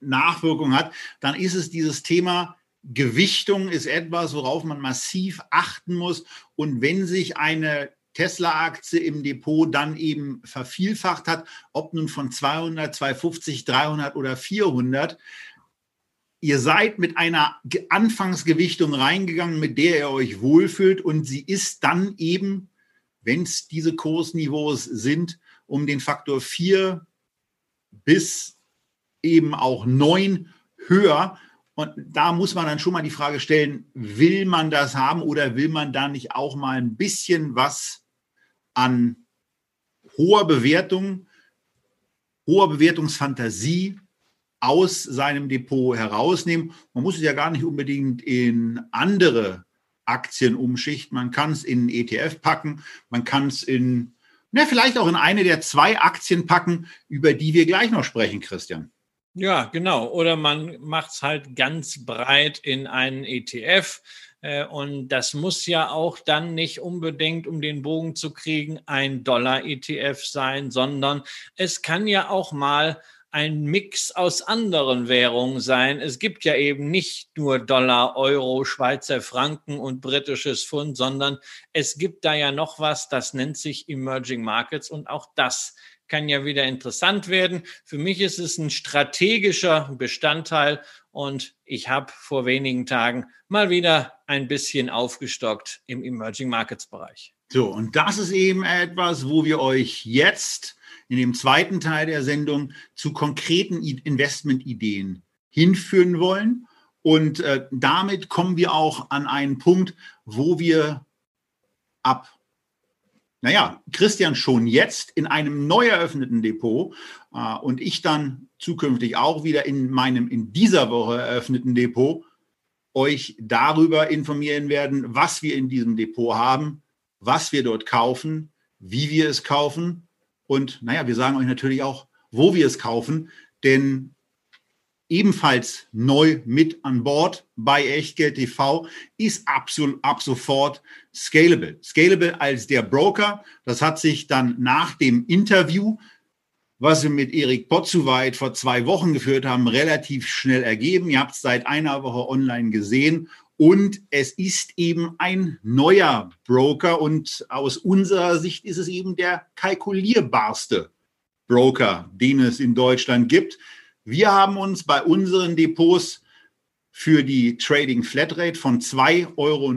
Nachwirkung hat, dann ist es dieses Thema Gewichtung ist etwas, worauf man massiv achten muss. Und wenn sich eine Tesla-Aktie im Depot dann eben vervielfacht hat, ob nun von 200, 250, 300 oder 400, ihr seid mit einer Anfangsgewichtung reingegangen, mit der ihr euch wohlfühlt und sie ist dann eben, wenn es diese Kursniveaus sind, um den Faktor 4 bis eben auch neun höher. Und da muss man dann schon mal die Frage stellen, will man das haben oder will man da nicht auch mal ein bisschen was an hoher Bewertung, hoher Bewertungsfantasie aus seinem Depot herausnehmen? Man muss es ja gar nicht unbedingt in andere Aktien umschichten. Man kann es in ETF packen, man kann es in, na, vielleicht auch in eine der zwei Aktien packen, über die wir gleich noch sprechen, Christian. Ja, genau. Oder man macht es halt ganz breit in einen ETF. Äh, und das muss ja auch dann nicht unbedingt, um den Bogen zu kriegen, ein Dollar-ETF sein, sondern es kann ja auch mal ein Mix aus anderen Währungen sein. Es gibt ja eben nicht nur Dollar, Euro, Schweizer Franken und britisches Pfund, sondern es gibt da ja noch was, das nennt sich Emerging Markets und auch das kann ja wieder interessant werden. Für mich ist es ein strategischer Bestandteil und ich habe vor wenigen Tagen mal wieder ein bisschen aufgestockt im Emerging Markets Bereich. So, und das ist eben etwas, wo wir euch jetzt in dem zweiten Teil der Sendung zu konkreten Investmentideen hinführen wollen. Und äh, damit kommen wir auch an einen Punkt, wo wir ab naja, Christian schon jetzt in einem neu eröffneten Depot äh, und ich dann zukünftig auch wieder in meinem in dieser Woche eröffneten Depot euch darüber informieren werden, was wir in diesem Depot haben, was wir dort kaufen, wie wir es kaufen und naja, wir sagen euch natürlich auch, wo wir es kaufen, denn ebenfalls neu mit an Bord bei Echtgeld TV ist ab, ab sofort Scalable. Scalable als der Broker, das hat sich dann nach dem Interview, was wir mit Erik Potzuweit vor zwei Wochen geführt haben, relativ schnell ergeben. Ihr habt es seit einer Woche online gesehen und es ist eben ein neuer Broker und aus unserer Sicht ist es eben der kalkulierbarste Broker, den es in Deutschland gibt. Wir haben uns bei unseren Depots für die Trading Flatrate von 2,99 Euro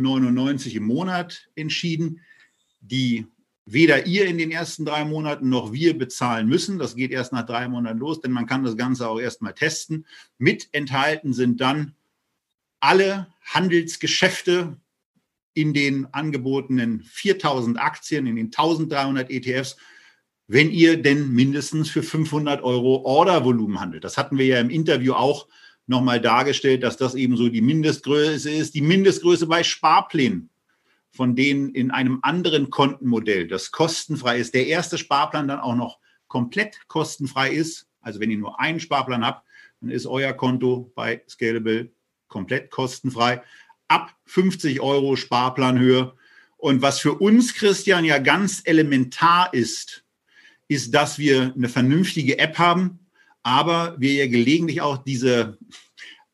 im Monat entschieden, die weder ihr in den ersten drei Monaten noch wir bezahlen müssen. Das geht erst nach drei Monaten los, denn man kann das Ganze auch erst mal testen. Mit enthalten sind dann alle Handelsgeschäfte in den angebotenen 4000 Aktien, in den 1300 ETFs wenn ihr denn mindestens für 500 Euro Ordervolumen handelt. Das hatten wir ja im Interview auch nochmal dargestellt, dass das eben so die Mindestgröße ist, die Mindestgröße bei Sparplänen, von denen in einem anderen Kontenmodell, das kostenfrei ist, der erste Sparplan dann auch noch komplett kostenfrei ist. Also wenn ihr nur einen Sparplan habt, dann ist euer Konto bei Scalable komplett kostenfrei. Ab 50 Euro Sparplanhöhe. Und was für uns, Christian, ja ganz elementar ist, ist, dass wir eine vernünftige App haben, aber wir ja gelegentlich auch diese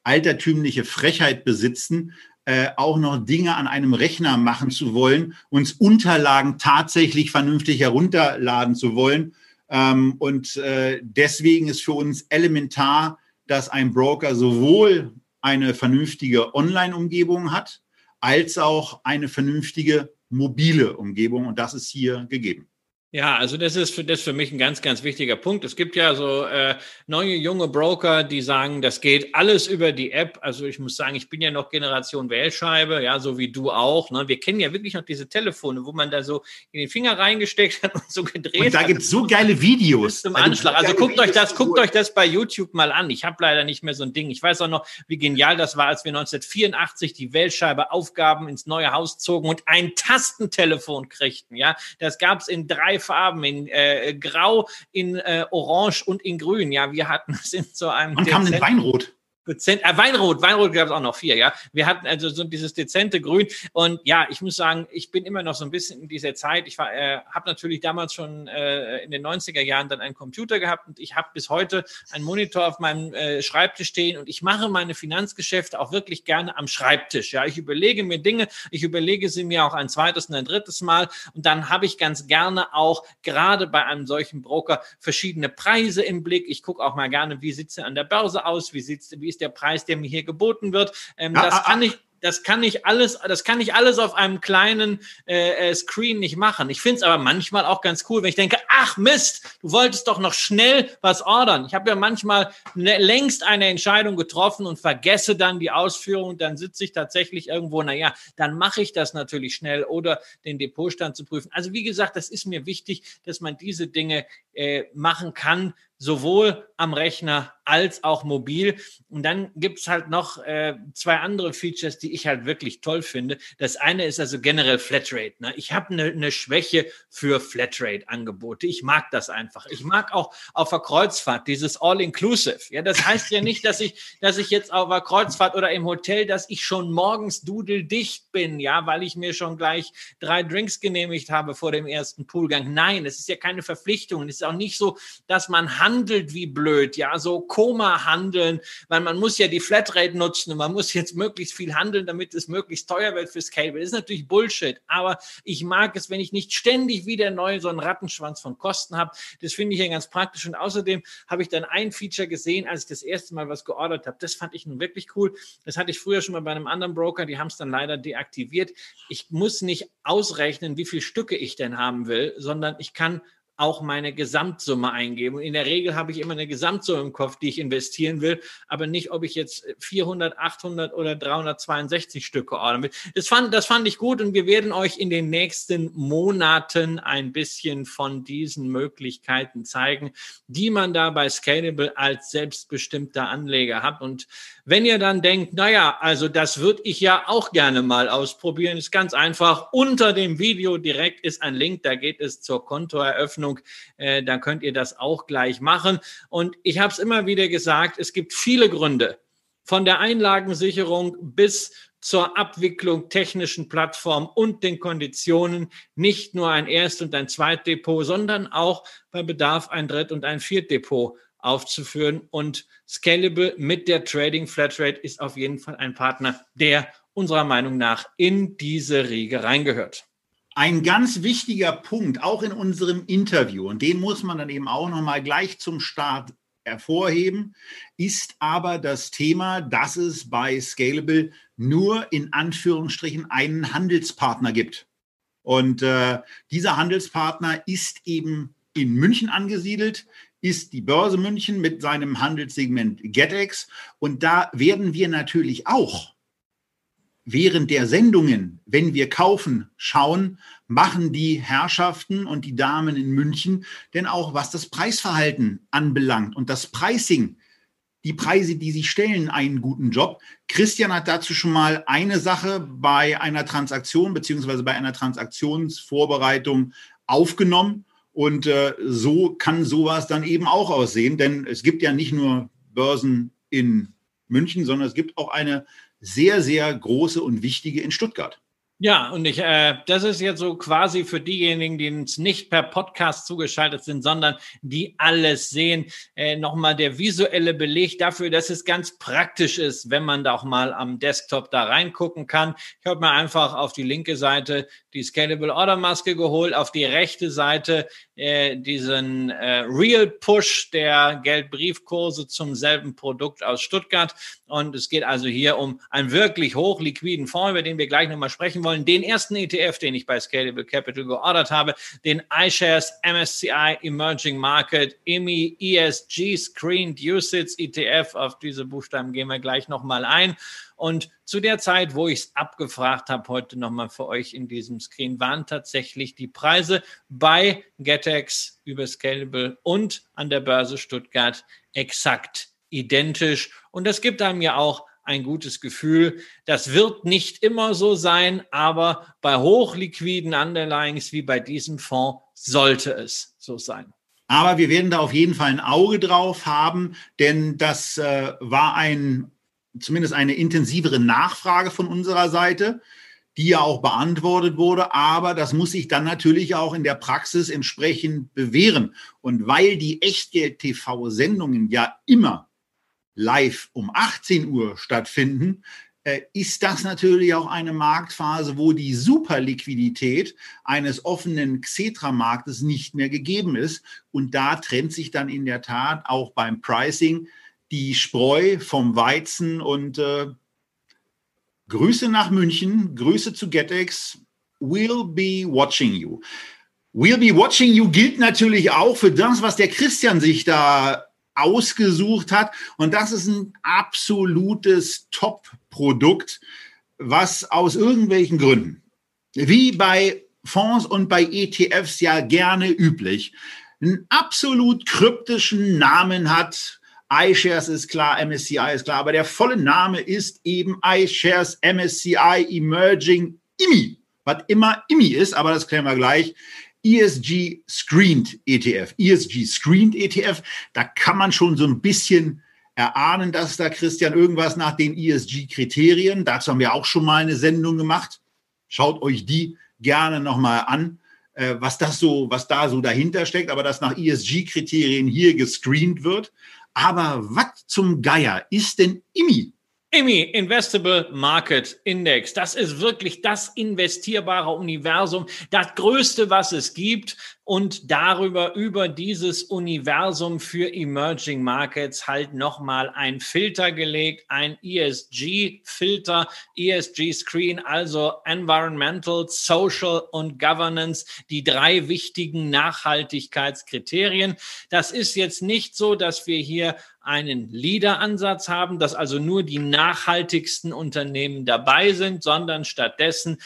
altertümliche Frechheit besitzen, äh, auch noch Dinge an einem Rechner machen zu wollen, uns Unterlagen tatsächlich vernünftig herunterladen zu wollen. Ähm, und äh, deswegen ist für uns elementar, dass ein Broker sowohl eine vernünftige Online-Umgebung hat, als auch eine vernünftige mobile Umgebung. Und das ist hier gegeben. Ja, also das ist für das für mich ein ganz, ganz wichtiger Punkt. Es gibt ja so äh, neue junge Broker, die sagen, das geht alles über die App. Also ich muss sagen, ich bin ja noch Generation Wählscheibe, ja, so wie du auch. Ne? Wir kennen ja wirklich noch diese Telefone, wo man da so in den Finger reingesteckt hat und so gedreht. Und da gibt es so geile Videos zum Anschlag. Also guckt Videos euch das, guckt euch das bei YouTube mal an. Ich habe leider nicht mehr so ein Ding. Ich weiß auch noch, wie genial das war, als wir 1984 die Wählscheibe Aufgaben ins neue Haus zogen und ein Tastentelefon kriegten. Ja, das gab es in drei Farben, in äh, Grau, in äh, Orange und in Grün. Ja, wir hatten es in so einem. Und kam in Weinrot. Dezent, äh, Weinrot, Weinrot gab es auch noch vier, ja. Wir hatten also so dieses dezente Grün und ja, ich muss sagen, ich bin immer noch so ein bisschen in dieser Zeit. Ich war, äh, habe natürlich damals schon äh, in den 90er Jahren dann einen Computer gehabt und ich habe bis heute einen Monitor auf meinem äh, Schreibtisch stehen und ich mache meine Finanzgeschäfte auch wirklich gerne am Schreibtisch. Ja, ich überlege mir Dinge, ich überlege sie mir auch ein zweites und ein drittes Mal und dann habe ich ganz gerne auch gerade bei einem solchen Broker verschiedene Preise im Blick. Ich gucke auch mal gerne, wie sieht es an der Börse aus, wie sieht's, wie ist der Preis, der mir hier geboten wird. Ähm, ja, das ah, kann ich das kann ich alles, das kann ich alles auf einem kleinen äh, äh Screen nicht machen. Ich finde es aber manchmal auch ganz cool, wenn ich denke, ach Mist, du wolltest doch noch schnell was ordern. Ich habe ja manchmal ne, längst eine Entscheidung getroffen und vergesse dann die Ausführung. Dann sitze ich tatsächlich irgendwo, naja, dann mache ich das natürlich schnell oder den Depotstand zu prüfen. Also wie gesagt, das ist mir wichtig, dass man diese Dinge äh, machen kann sowohl am Rechner als auch mobil. Und dann gibt es halt noch äh, zwei andere Features, die ich halt wirklich toll finde. Das eine ist also generell Flatrate. Ne? Ich habe eine ne Schwäche für Flatrate-Angebote. Ich mag das einfach. Ich mag auch auf der Kreuzfahrt dieses All-Inclusive. Ja, das heißt ja nicht, dass ich, dass ich jetzt auf der Kreuzfahrt oder im Hotel, dass ich schon morgens dudeldicht bin, ja, weil ich mir schon gleich drei Drinks genehmigt habe vor dem ersten Poolgang. Nein, es ist ja keine Verpflichtung. Es ist auch nicht so, dass man handelt wie blöd, ja, so Koma handeln, weil man muss ja die Flatrate nutzen und man muss jetzt möglichst viel handeln, damit es möglichst teuer wird fürs Cable. Das ist natürlich Bullshit, aber ich mag es, wenn ich nicht ständig wieder neu so einen Rattenschwanz von Kosten habe. Das finde ich ja ganz praktisch und außerdem habe ich dann ein Feature gesehen, als ich das erste Mal was geordert habe. Das fand ich nun wirklich cool. Das hatte ich früher schon mal bei einem anderen Broker, die haben es dann leider deaktiviert. Ich muss nicht ausrechnen, wie viele Stücke ich denn haben will, sondern ich kann auch meine Gesamtsumme eingeben. Und in der Regel habe ich immer eine Gesamtsumme im Kopf, die ich investieren will, aber nicht, ob ich jetzt 400, 800 oder 362 Stücke ordern will. Das fand, das fand ich gut und wir werden euch in den nächsten Monaten ein bisschen von diesen Möglichkeiten zeigen, die man da bei Scalable als selbstbestimmter Anleger hat. Und wenn ihr dann denkt, naja, also das würde ich ja auch gerne mal ausprobieren, ist ganz einfach. Unter dem Video direkt ist ein Link, da geht es zur Kontoeröffnung. Äh, da könnt ihr das auch gleich machen. Und ich habe es immer wieder gesagt, es gibt viele Gründe, von der Einlagensicherung bis zur Abwicklung technischen Plattform und den Konditionen nicht nur ein Erst- und ein Zweitdepot, sondern auch bei Bedarf ein Dritt- und ein Viertdepot aufzuführen. Und Scalable mit der Trading Flatrate ist auf jeden Fall ein Partner, der unserer Meinung nach in diese Riege reingehört. Ein ganz wichtiger Punkt, auch in unserem Interview, und den muss man dann eben auch nochmal gleich zum Start hervorheben, ist aber das Thema, dass es bei Scalable nur in Anführungsstrichen einen Handelspartner gibt. Und äh, dieser Handelspartner ist eben in München angesiedelt ist die Börse München mit seinem Handelssegment GetEx. Und da werden wir natürlich auch während der Sendungen, wenn wir kaufen, schauen, machen die Herrschaften und die Damen in München denn auch, was das Preisverhalten anbelangt und das Pricing, die Preise, die sie stellen, einen guten Job. Christian hat dazu schon mal eine Sache bei einer Transaktion beziehungsweise bei einer Transaktionsvorbereitung aufgenommen und äh, so kann sowas dann eben auch aussehen, denn es gibt ja nicht nur Börsen in München, sondern es gibt auch eine sehr, sehr große und wichtige in Stuttgart. Ja, und ich, äh, das ist jetzt so quasi für diejenigen, die uns nicht per Podcast zugeschaltet sind, sondern die alles sehen, äh, nochmal der visuelle Beleg dafür, dass es ganz praktisch ist, wenn man da auch mal am Desktop da reingucken kann. Ich habe mir einfach auf die linke Seite die Scalable Order Maske geholt, auf die rechte Seite äh, diesen äh, Real Push der Geldbriefkurse zum selben Produkt aus Stuttgart. Und es geht also hier um einen wirklich hochliquiden Fonds, über den wir gleich nochmal sprechen wollen. Den ersten ETF, den ich bei Scalable Capital geordert habe, den iShares MSCI Emerging Market EMI ESG Screened USITS ETF. Auf diese Buchstaben gehen wir gleich nochmal ein. Und zu der Zeit, wo ich es abgefragt habe, heute nochmal für euch in diesem Screen, waren tatsächlich die Preise bei GetEx über Scalable und an der Börse Stuttgart exakt identisch. Und das gibt einem ja auch ein gutes Gefühl. Das wird nicht immer so sein, aber bei hochliquiden Underlyings wie bei diesem Fonds sollte es so sein. Aber wir werden da auf jeden Fall ein Auge drauf haben, denn das äh, war ein zumindest eine intensivere Nachfrage von unserer Seite, die ja auch beantwortet wurde. Aber das muss sich dann natürlich auch in der Praxis entsprechend bewähren. Und weil die Echtgeld-TV-Sendungen ja immer live um 18 Uhr stattfinden, äh, ist das natürlich auch eine Marktphase, wo die Superliquidität eines offenen Xetra-Marktes nicht mehr gegeben ist. Und da trennt sich dann in der Tat auch beim Pricing die Spreu vom Weizen und äh, Grüße nach München, Grüße zu GetEx. We'll be watching you. We'll be watching you gilt natürlich auch für das, was der Christian sich da ausgesucht hat. Und das ist ein absolutes Top-Produkt, was aus irgendwelchen Gründen, wie bei Fonds und bei ETFs ja gerne üblich, einen absolut kryptischen Namen hat. iShares ist klar, MSCI ist klar, aber der volle Name ist eben iShares MSCI Emerging IMI, was immer IMI ist, aber das klären wir gleich. ESG Screened ETF. ESG Screened ETF, da kann man schon so ein bisschen erahnen, dass da Christian irgendwas nach den ESG-Kriterien, dazu haben wir auch schon mal eine Sendung gemacht. Schaut euch die gerne nochmal an, äh, was das so, was da so dahinter steckt, aber dass nach ESG-Kriterien hier gescreent wird. Aber was zum Geier ist denn IMI? IMI, Investable Market Index, das ist wirklich das investierbare Universum, das größte, was es gibt und darüber, über dieses Universum für Emerging Markets halt nochmal ein Filter gelegt, ein ESG-Filter, ESG-Screen, also Environmental, Social und Governance, die drei wichtigen Nachhaltigkeitskriterien. Das ist jetzt nicht so, dass wir hier einen Leader-Ansatz haben, dass also nur die nachhaltigsten Unternehmen dabei sind, sondern stattdessen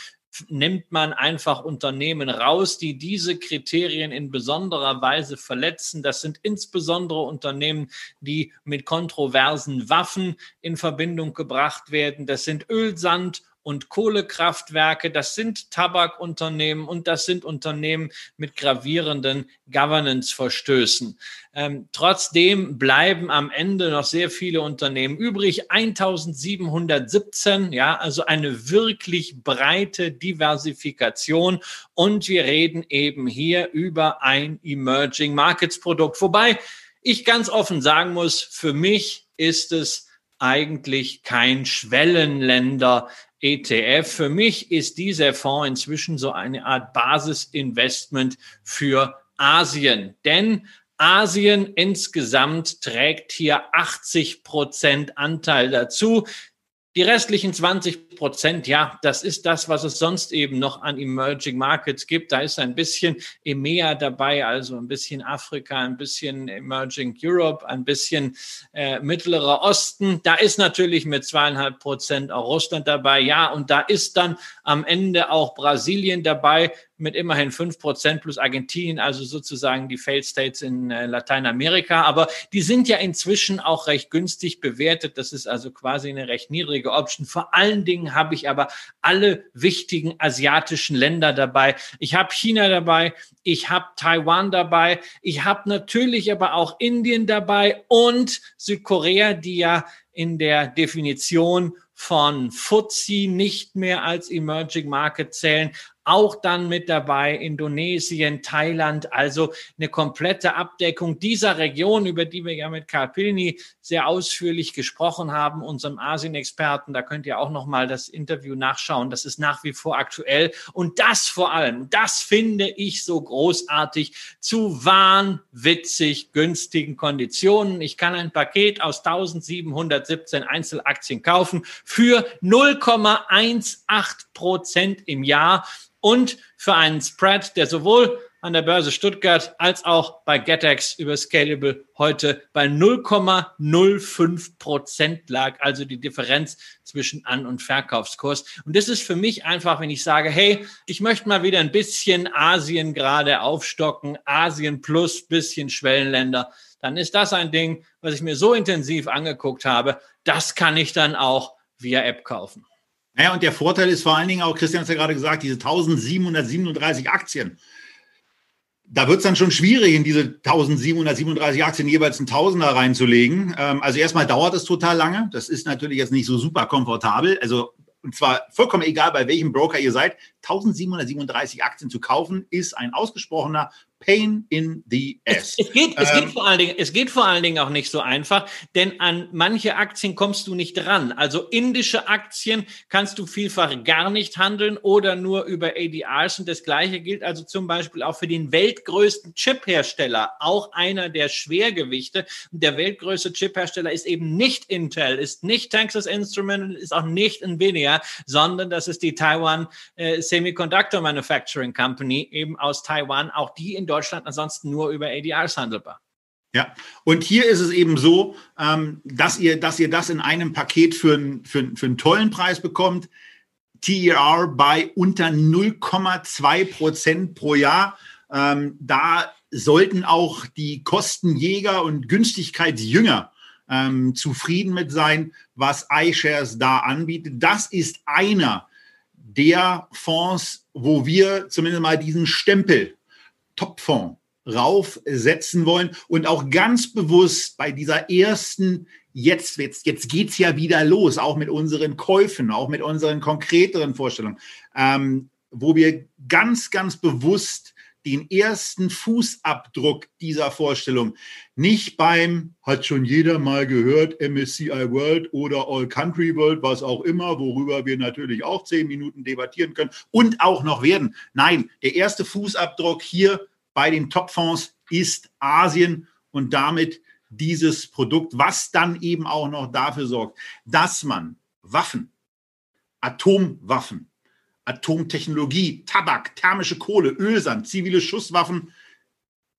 nimmt man einfach Unternehmen raus, die diese Kriterien in besonderer Weise verletzen. Das sind insbesondere Unternehmen, die mit kontroversen Waffen in Verbindung gebracht werden. Das sind Ölsand und Kohlekraftwerke, das sind Tabakunternehmen und das sind Unternehmen mit gravierenden Governance-Verstößen. Ähm, trotzdem bleiben am Ende noch sehr viele Unternehmen übrig. 1717, ja, also eine wirklich breite Diversifikation. Und wir reden eben hier über ein Emerging Markets Produkt. Wobei ich ganz offen sagen muss, für mich ist es eigentlich kein Schwellenländer ETF. Für mich ist dieser Fonds inzwischen so eine Art Basisinvestment für Asien. Denn Asien insgesamt trägt hier 80 Prozent Anteil dazu. Die restlichen 20 Prozent, ja, das ist das, was es sonst eben noch an Emerging Markets gibt. Da ist ein bisschen EMEA dabei, also ein bisschen Afrika, ein bisschen Emerging Europe, ein bisschen äh, Mittlerer Osten. Da ist natürlich mit zweieinhalb Prozent auch Russland dabei. Ja, und da ist dann am Ende auch Brasilien dabei mit immerhin fünf Prozent plus Argentinien, also sozusagen die Failed States in äh, Lateinamerika. Aber die sind ja inzwischen auch recht günstig bewertet. Das ist also quasi eine recht niedrige Option. Vor allen Dingen habe ich aber alle wichtigen asiatischen Länder dabei. Ich habe China dabei, ich habe Taiwan dabei, ich habe natürlich aber auch Indien dabei und Südkorea, die ja in der Definition von FTSE nicht mehr als Emerging Market zählen auch dann mit dabei, Indonesien, Thailand, also eine komplette Abdeckung dieser Region, über die wir ja mit Karl Pilny sehr ausführlich gesprochen haben, unserem Asien-Experten. Da könnt ihr auch nochmal das Interview nachschauen. Das ist nach wie vor aktuell. Und das vor allem, das finde ich so großartig, zu wahnwitzig günstigen Konditionen. Ich kann ein Paket aus 1717 Einzelaktien kaufen für 0,18 Prozent im Jahr und für einen Spread, der sowohl an der Börse Stuttgart als auch bei GetEx über Scalable heute bei 0,05 Prozent lag, also die Differenz zwischen An- und Verkaufskurs. Und das ist für mich einfach, wenn ich sage, hey, ich möchte mal wieder ein bisschen Asien gerade aufstocken, Asien plus bisschen Schwellenländer, dann ist das ein Ding, was ich mir so intensiv angeguckt habe, das kann ich dann auch via App kaufen. Naja, und der Vorteil ist vor allen Dingen auch, Christian hat ja gerade gesagt, diese 1737 Aktien. Da wird es dann schon schwierig, in diese 1737 Aktien jeweils einen Tausender reinzulegen. Ähm, also erstmal dauert es total lange. Das ist natürlich jetzt nicht so super komfortabel. Also und zwar vollkommen egal, bei welchem Broker ihr seid, 1737 Aktien zu kaufen, ist ein ausgesprochener Pain in the ass. Es, es, geht, es, ähm, geht vor allen Dingen, es geht vor allen Dingen auch nicht so einfach, denn an manche Aktien kommst du nicht ran. Also indische Aktien kannst du vielfach gar nicht handeln oder nur über ADRs. Und das Gleiche gilt also zum Beispiel auch für den weltgrößten Chip-Hersteller, auch einer der Schwergewichte. Der weltgrößte Chip-Hersteller ist eben nicht Intel, ist nicht Texas Instrument, ist auch nicht Nvidia, sondern das ist die Taiwan äh, Semiconductor Manufacturing Company, eben aus Taiwan. Auch die in Deutschland ansonsten nur über ADRs handelbar. Ja, und hier ist es eben so, ähm, dass, ihr, dass ihr das in einem Paket für, ein, für, für einen tollen Preis bekommt. TER bei unter 0,2 Prozent pro Jahr. Ähm, da sollten auch die Kostenjäger und Günstigkeitsjünger ähm, zufrieden mit sein, was iShares da anbietet. Das ist einer der Fonds, wo wir zumindest mal diesen Stempel Topfonds raufsetzen wollen und auch ganz bewusst bei dieser ersten, jetzt, jetzt, jetzt geht's ja wieder los, auch mit unseren Käufen, auch mit unseren konkreteren Vorstellungen, ähm, wo wir ganz, ganz bewusst den ersten Fußabdruck dieser Vorstellung nicht beim, hat schon jeder mal gehört, MSCI World oder All Country World, was auch immer, worüber wir natürlich auch zehn Minuten debattieren können und auch noch werden. Nein, der erste Fußabdruck hier bei den Topfonds ist Asien und damit dieses Produkt, was dann eben auch noch dafür sorgt, dass man Waffen, Atomwaffen, Atomtechnologie, Tabak, thermische Kohle, Ölsand, zivile Schusswaffen,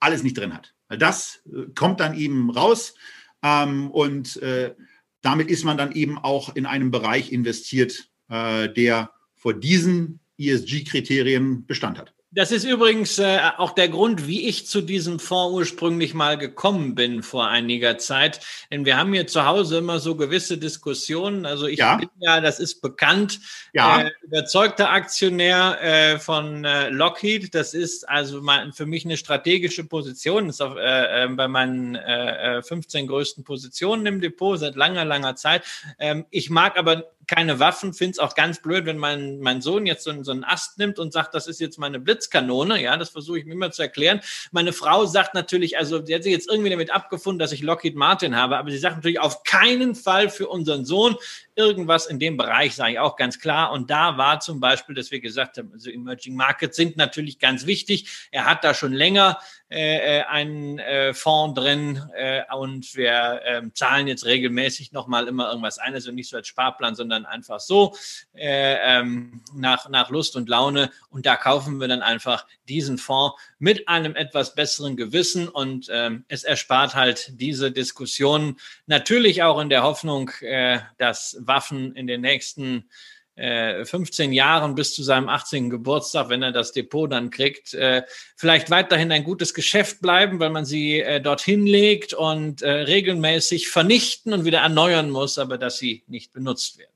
alles nicht drin hat. Das äh, kommt dann eben raus ähm, und äh, damit ist man dann eben auch in einem Bereich investiert, äh, der vor diesen ESG-Kriterien Bestand hat. Das ist übrigens äh, auch der Grund, wie ich zu diesem Fonds ursprünglich mal gekommen bin vor einiger Zeit. Denn wir haben hier zu Hause immer so gewisse Diskussionen. Also ich ja. bin ja, das ist bekannt, ja. äh, überzeugter Aktionär äh, von äh, Lockheed. Das ist also mein, für mich eine strategische Position. Das ist auf, äh, äh, bei meinen äh, 15 größten Positionen im Depot seit langer, langer Zeit. Ähm, ich mag aber keine Waffen, finde es auch ganz blöd, wenn mein, mein Sohn jetzt so, so einen Ast nimmt und sagt, das ist jetzt meine Blitzkanone. Ja, das versuche ich mir immer zu erklären. Meine Frau sagt natürlich, also sie hat sich jetzt irgendwie damit abgefunden, dass ich Lockheed Martin habe, aber sie sagt natürlich auf keinen Fall für unseren Sohn irgendwas in dem Bereich, sage ich auch ganz klar. Und da war zum Beispiel, dass wir gesagt haben, also Emerging Markets sind natürlich ganz wichtig. Er hat da schon länger äh, äh, einen äh, Fonds drin äh, und wir äh, zahlen jetzt regelmäßig nochmal immer irgendwas ein, also nicht so als Sparplan, sondern einfach so äh, ähm, nach, nach Lust und Laune und da kaufen wir dann einfach diesen Fonds mit einem etwas besseren Gewissen und ähm, es erspart halt diese Diskussionen natürlich auch in der Hoffnung, äh, dass Waffen in den nächsten 15 äh, Jahren bis zu seinem 18. Geburtstag, wenn er das Depot dann kriegt, äh, vielleicht weiterhin ein gutes Geschäft bleiben, weil man sie äh, dorthin legt und regelmäßig vernichten und wieder erneuern muss, aber dass sie nicht benutzt werden.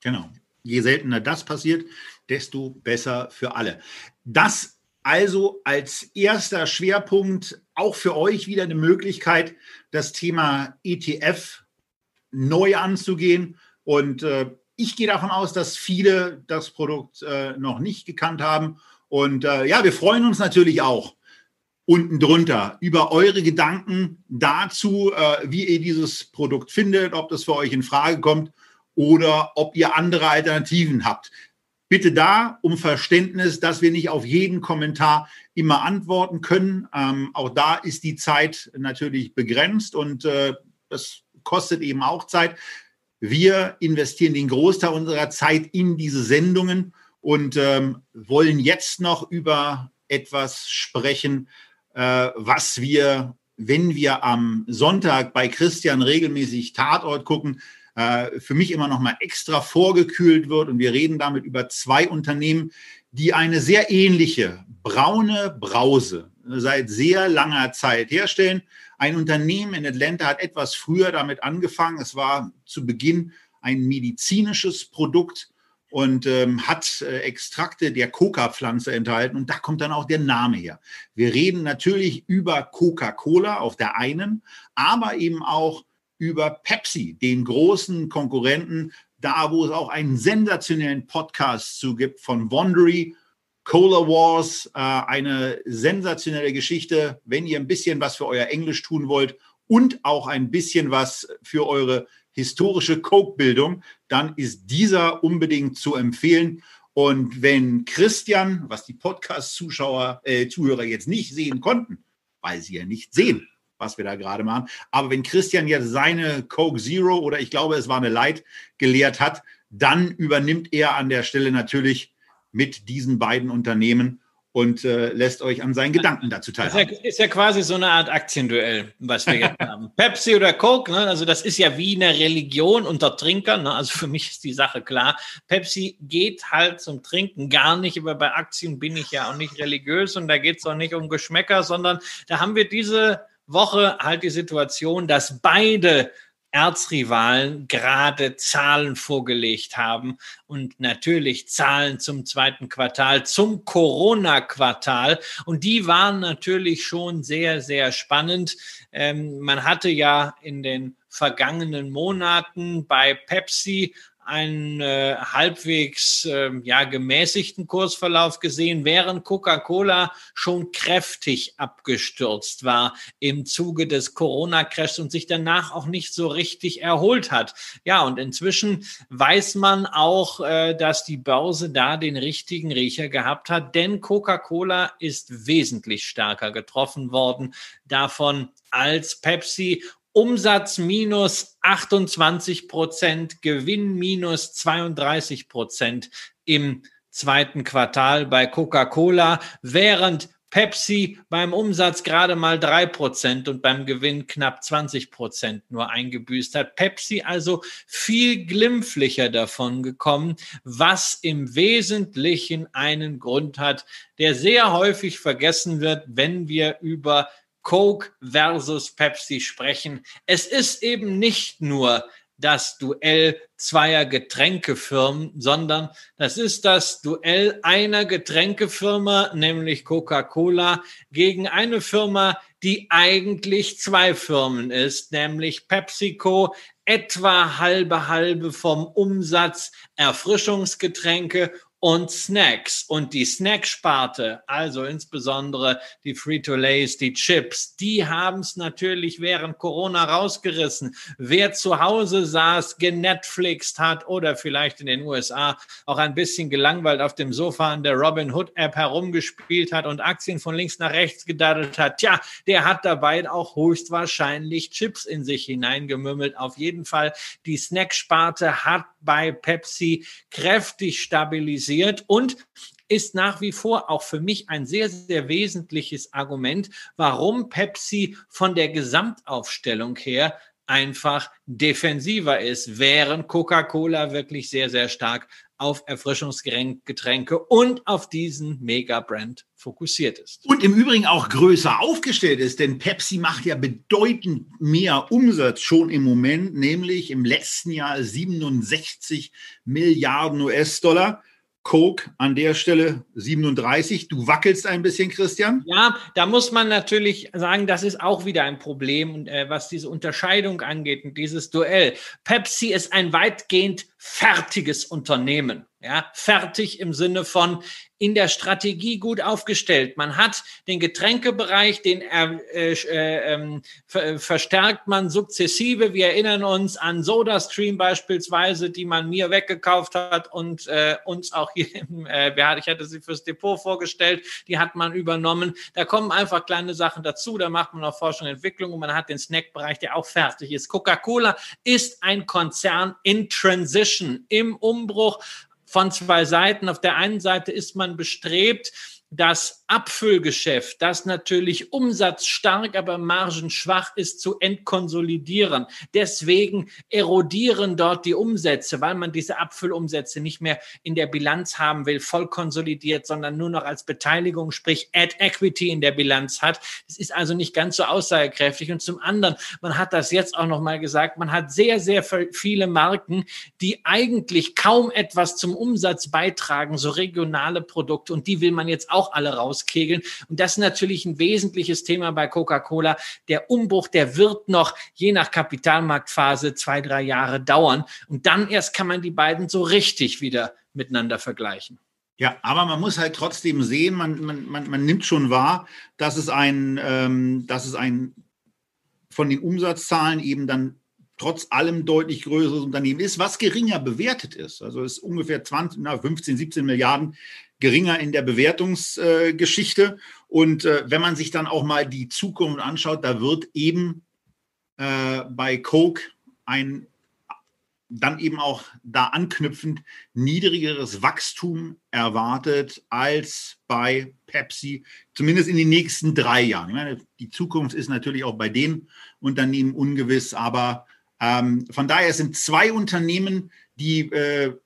Genau. Je seltener das passiert, desto besser für alle. Das also als erster Schwerpunkt auch für euch wieder eine Möglichkeit, das Thema ETF neu anzugehen und äh, ich gehe davon aus, dass viele das Produkt äh, noch nicht gekannt haben. Und äh, ja, wir freuen uns natürlich auch unten drunter über eure Gedanken dazu, äh, wie ihr dieses Produkt findet, ob das für euch in Frage kommt oder ob ihr andere Alternativen habt. Bitte da um Verständnis, dass wir nicht auf jeden Kommentar immer antworten können. Ähm, auch da ist die Zeit natürlich begrenzt und äh, das kostet eben auch Zeit. Wir investieren den Großteil unserer Zeit in diese Sendungen und ähm, wollen jetzt noch über etwas sprechen, äh, was wir, wenn wir am Sonntag bei Christian regelmäßig Tatort gucken, äh, für mich immer noch mal extra vorgekühlt wird. Und wir reden damit über zwei Unternehmen, die eine sehr ähnliche braune Brause seit sehr langer Zeit herstellen. Ein Unternehmen in Atlanta hat etwas früher damit angefangen. Es war zu Beginn ein medizinisches Produkt und ähm, hat äh, Extrakte der Coca-Pflanze enthalten. Und da kommt dann auch der Name her. Wir reden natürlich über Coca-Cola auf der einen, aber eben auch über Pepsi, den großen Konkurrenten, da wo es auch einen sensationellen Podcast zu gibt von Wondery Cola Wars, äh, eine sensationelle Geschichte, wenn ihr ein bisschen was für euer Englisch tun wollt und auch ein bisschen was für eure historische Coke-Bildung, dann ist dieser unbedingt zu empfehlen. Und wenn Christian, was die Podcast-Zuschauer, äh, Zuhörer jetzt nicht sehen konnten, weil sie ja nicht sehen, was wir da gerade machen, aber wenn Christian jetzt seine Coke Zero oder ich glaube, es war eine Light geleert hat, dann übernimmt er an der Stelle natürlich mit diesen beiden Unternehmen. und äh, lässt euch an seinen Gedanken dazu teilhaben. Ist ja, ist ja quasi so eine Art Aktienduell, was wir jetzt [laughs] haben. Pepsi oder Coke, ne? also das ist ja wie eine Religion unter Trinkern. Ne? Also für mich ist die Sache klar. Pepsi geht halt zum Trinken gar nicht, aber bei Aktien bin ich ja auch nicht religiös und da geht es auch nicht um Geschmäcker, sondern da haben wir diese Woche halt die Situation, dass beide Erzrivalen gerade Zahlen vorgelegt haben und natürlich Zahlen zum zweiten Quartal, zum Corona-Quartal. Und die waren natürlich schon sehr, sehr spannend. Ähm, man hatte ja in den vergangenen Monaten bei Pepsi einen äh, halbwegs äh, ja, gemäßigten Kursverlauf gesehen, während Coca-Cola schon kräftig abgestürzt war im Zuge des Corona-Crashs und sich danach auch nicht so richtig erholt hat. Ja, und inzwischen weiß man auch, äh, dass die Börse da den richtigen Riecher gehabt hat, denn Coca-Cola ist wesentlich stärker getroffen worden davon als Pepsi Umsatz minus 28 Prozent, Gewinn minus 32 Prozent im zweiten Quartal bei Coca-Cola, während Pepsi beim Umsatz gerade mal drei Prozent und beim Gewinn knapp 20 Prozent nur eingebüßt hat. Pepsi also viel glimpflicher davon gekommen, was im Wesentlichen einen Grund hat, der sehr häufig vergessen wird, wenn wir über Coke versus Pepsi sprechen. Es ist eben nicht nur das Duell zweier Getränkefirmen, sondern das ist das Duell einer Getränkefirma, nämlich Coca-Cola, gegen eine Firma, die eigentlich zwei Firmen ist, nämlich PepsiCo, etwa halbe halbe vom Umsatz Erfrischungsgetränke und Snacks. Und die Snacksparte, also insbesondere die Frito-Lays, die Chips, die haben es natürlich während Corona rausgerissen. Wer zu Hause saß, genetflixt hat oder vielleicht in den USA auch ein bisschen gelangweilt auf dem Sofa an der Robin Hood App herumgespielt hat und Aktien von links nach rechts gedaddelt hat, tja, der hat dabei auch höchstwahrscheinlich Chips in sich hineingemümmelt. Auf jeden Fall, die Snacksparte hat bei Pepsi kräftig stabilisiert und ist nach wie vor auch für mich ein sehr, sehr wesentliches Argument, warum Pepsi von der Gesamtaufstellung her einfach defensiver ist, während Coca-Cola wirklich sehr, sehr stark auf Erfrischungsgetränke und auf diesen Mega-Brand fokussiert ist. Und im Übrigen auch größer aufgestellt ist, denn Pepsi macht ja bedeutend mehr Umsatz schon im Moment, nämlich im letzten Jahr 67 Milliarden US-Dollar. Coke an der Stelle 37. Du wackelst ein bisschen, Christian. Ja, da muss man natürlich sagen, das ist auch wieder ein Problem, äh, was diese Unterscheidung angeht und dieses Duell. Pepsi ist ein weitgehend fertiges Unternehmen. Ja, fertig im Sinne von in der Strategie gut aufgestellt. Man hat den Getränkebereich, den äh, äh, ähm, ver verstärkt man sukzessive. Wir erinnern uns an SodaStream beispielsweise, die man mir weggekauft hat und äh, uns auch hier, im, äh, ich hatte sie fürs Depot vorgestellt, die hat man übernommen. Da kommen einfach kleine Sachen dazu. Da macht man auch Forschung und Entwicklung und man hat den Snackbereich, der auch fertig ist. Coca-Cola ist ein Konzern in Transition, im Umbruch von zwei Seiten. Auf der einen Seite ist man bestrebt, das Abfüllgeschäft, das natürlich umsatzstark, aber margenschwach ist, zu entkonsolidieren. Deswegen erodieren dort die Umsätze, weil man diese Abfüllumsätze nicht mehr in der Bilanz haben will, voll konsolidiert, sondern nur noch als Beteiligung, sprich Add Equity in der Bilanz hat. Das ist also nicht ganz so aussagekräftig. Und zum anderen, man hat das jetzt auch noch mal gesagt, man hat sehr, sehr viele Marken, die eigentlich kaum etwas zum Umsatz beitragen, so regionale Produkte. Und die will man jetzt auch auch alle rauskegeln. Und das ist natürlich ein wesentliches Thema bei Coca-Cola. Der Umbruch, der wird noch je nach Kapitalmarktphase zwei, drei Jahre dauern. Und dann erst kann man die beiden so richtig wieder miteinander vergleichen. Ja, aber man muss halt trotzdem sehen, man, man, man, man nimmt schon wahr, dass es ein, ähm, dass es ein von den Umsatzzahlen eben dann trotz allem deutlich größeres Unternehmen ist, was geringer bewertet ist. Also ist ungefähr 20, na, 15, 17 Milliarden geringer in der Bewertungsgeschichte. und äh, wenn man sich dann auch mal die Zukunft anschaut, da wird eben äh, bei Coke ein dann eben auch da anknüpfend niedrigeres Wachstum erwartet als bei Pepsi, zumindest in den nächsten drei Jahren. Ich meine, die Zukunft ist natürlich auch bei den Unternehmen ungewiss, aber ähm, von daher sind zwei Unternehmen, die äh,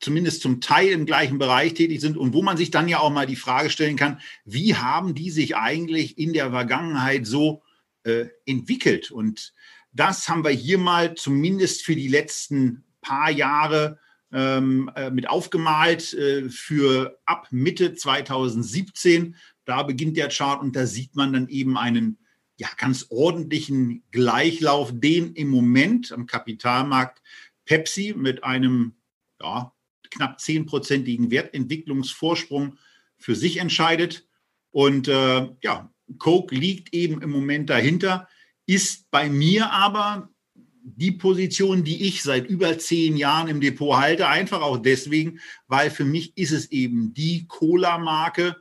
zumindest zum Teil im gleichen Bereich tätig sind und wo man sich dann ja auch mal die Frage stellen kann, wie haben die sich eigentlich in der Vergangenheit so äh, entwickelt? Und das haben wir hier mal zumindest für die letzten paar Jahre ähm, äh, mit aufgemalt äh, für ab Mitte 2017. Da beginnt der Chart und da sieht man dann eben einen ja, ganz ordentlichen Gleichlauf, den im Moment am Kapitalmarkt Pepsi mit einem ja, knapp zehnprozentigen Wertentwicklungsvorsprung für sich entscheidet. Und äh, ja, Coke liegt eben im Moment dahinter ist bei mir aber die Position, die ich seit über zehn Jahren im Depot halte, einfach auch deswegen, weil für mich ist es eben die Cola-Marke,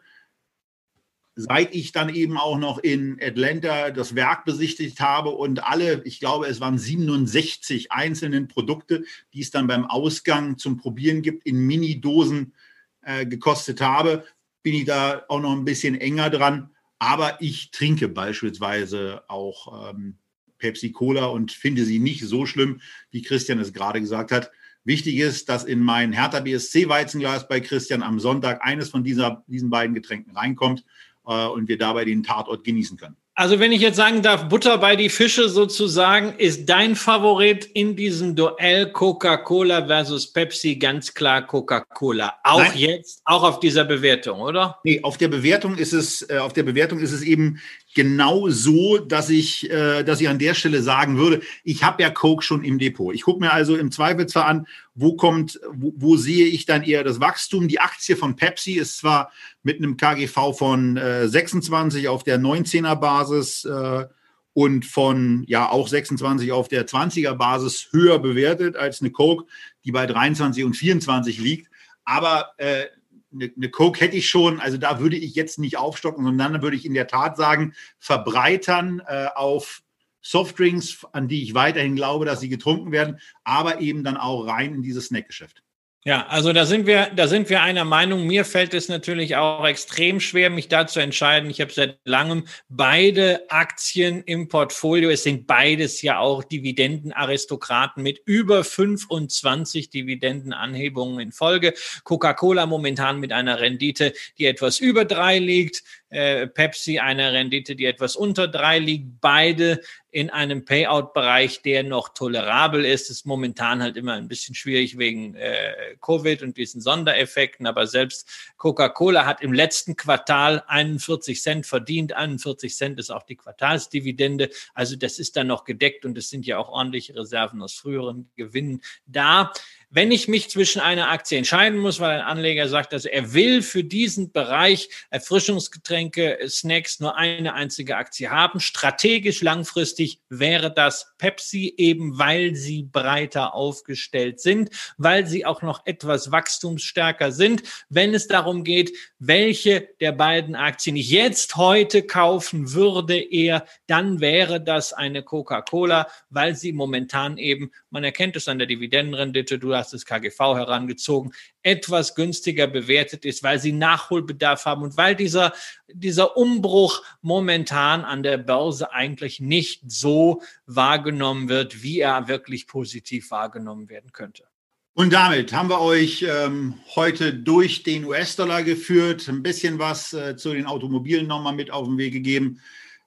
seit ich dann eben auch noch in Atlanta das Werk besichtigt habe und alle, ich glaube, es waren 67 einzelnen Produkte, die es dann beim Ausgang zum Probieren gibt, in Mini-Dosen äh, gekostet habe, bin ich da auch noch ein bisschen enger dran. Aber ich trinke beispielsweise auch ähm, Pepsi Cola und finde sie nicht so schlimm, wie Christian es gerade gesagt hat. Wichtig ist, dass in mein Hertha BSC Weizenglas bei Christian am Sonntag eines von dieser, diesen beiden Getränken reinkommt und wir dabei den Tatort genießen können. Also wenn ich jetzt sagen darf, Butter bei die Fische sozusagen, ist dein Favorit in diesem Duell Coca-Cola versus Pepsi ganz klar Coca-Cola. Auch Nein. jetzt, auch auf dieser Bewertung, oder? Nee, auf der Bewertung ist es, äh, auf der Bewertung ist es eben genau so, dass ich, äh, dass ich an der Stelle sagen würde, ich habe ja Coke schon im Depot. Ich gucke mir also im Zweifelsfall an, wo kommt, wo, wo, sehe ich dann eher das Wachstum? Die Aktie von Pepsi ist zwar mit einem KGV von äh, 26 auf der 19er Basis äh, und von ja auch 26 auf der 20er Basis höher bewertet als eine Coke, die bei 23 und 24 liegt. Aber äh, eine, eine Coke hätte ich schon, also da würde ich jetzt nicht aufstocken, sondern dann würde ich in der Tat sagen, verbreitern äh, auf Softdrinks, an die ich weiterhin glaube, dass sie getrunken werden, aber eben dann auch rein in dieses Snackgeschäft. Ja, also da sind wir, da sind wir einer Meinung. Mir fällt es natürlich auch extrem schwer, mich da zu entscheiden. Ich habe seit langem beide Aktien im Portfolio. Es sind beides ja auch Dividendenaristokraten mit über 25 Dividendenanhebungen in Folge. Coca-Cola momentan mit einer Rendite, die etwas über drei liegt. Äh, Pepsi eine Rendite, die etwas unter drei liegt. Beide in einem Payout-Bereich, der noch tolerabel ist. Ist momentan halt immer ein bisschen schwierig wegen äh, Covid und diesen Sondereffekten. Aber selbst Coca-Cola hat im letzten Quartal 41 Cent verdient. 41 Cent ist auch die Quartalsdividende. Also das ist dann noch gedeckt und es sind ja auch ordentliche Reserven aus früheren Gewinnen da. Wenn ich mich zwischen einer Aktie entscheiden muss, weil ein Anleger sagt, also er will für diesen Bereich Erfrischungsgetränke, Snacks nur eine einzige Aktie haben, strategisch langfristig wäre das Pepsi eben, weil sie breiter aufgestellt sind, weil sie auch noch etwas wachstumsstärker sind. Wenn es darum geht, welche der beiden Aktien ich jetzt heute kaufen würde, eher, dann wäre das eine Coca-Cola, weil sie momentan eben, man erkennt es an der Dividendenrendite, du hast das KGV herangezogen, etwas günstiger bewertet ist, weil sie Nachholbedarf haben und weil dieser, dieser Umbruch momentan an der Börse eigentlich nicht so wahrgenommen wird, wie er wirklich positiv wahrgenommen werden könnte. Und damit haben wir euch ähm, heute durch den US-Dollar geführt, ein bisschen was äh, zu den Automobilen nochmal mit auf den Weg gegeben.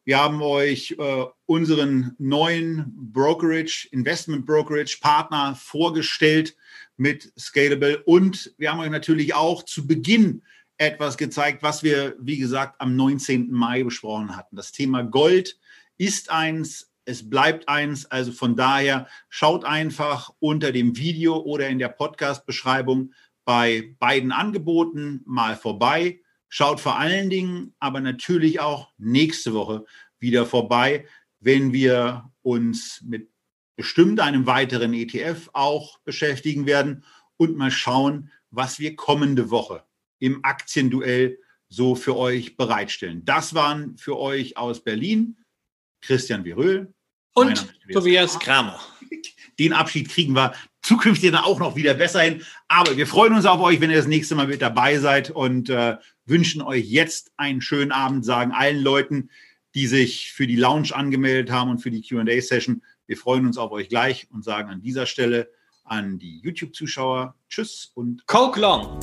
Wir haben euch äh, unseren neuen Brokerage, Investment Brokerage Partner vorgestellt mit Scalable und wir haben euch natürlich auch zu Beginn etwas gezeigt, was wir, wie gesagt, am 19. Mai besprochen hatten. Das Thema Gold ist eins, es bleibt eins. Also von daher schaut einfach unter dem Video oder in der Podcast-Beschreibung bei beiden Angeboten mal vorbei. Schaut vor allen Dingen aber natürlich auch nächste Woche wieder vorbei, wenn wir uns mit bestimmt einem weiteren ETF auch beschäftigen werden und mal schauen, was wir kommende Woche im Aktienduell so für euch bereitstellen. Das waren für euch aus Berlin Christian Viröhl und Tobias Kramer. Den Abschied kriegen wir zukünftig dann auch noch wieder besser hin. Aber wir freuen uns auf euch, wenn ihr das nächste Mal mit dabei seid und äh, wünschen euch jetzt einen schönen Abend, sagen allen Leuten, die sich für die Lounge angemeldet haben und für die QA-Session, wir freuen uns auf euch gleich und sagen an dieser Stelle an die YouTube-Zuschauer Tschüss und Coke Long!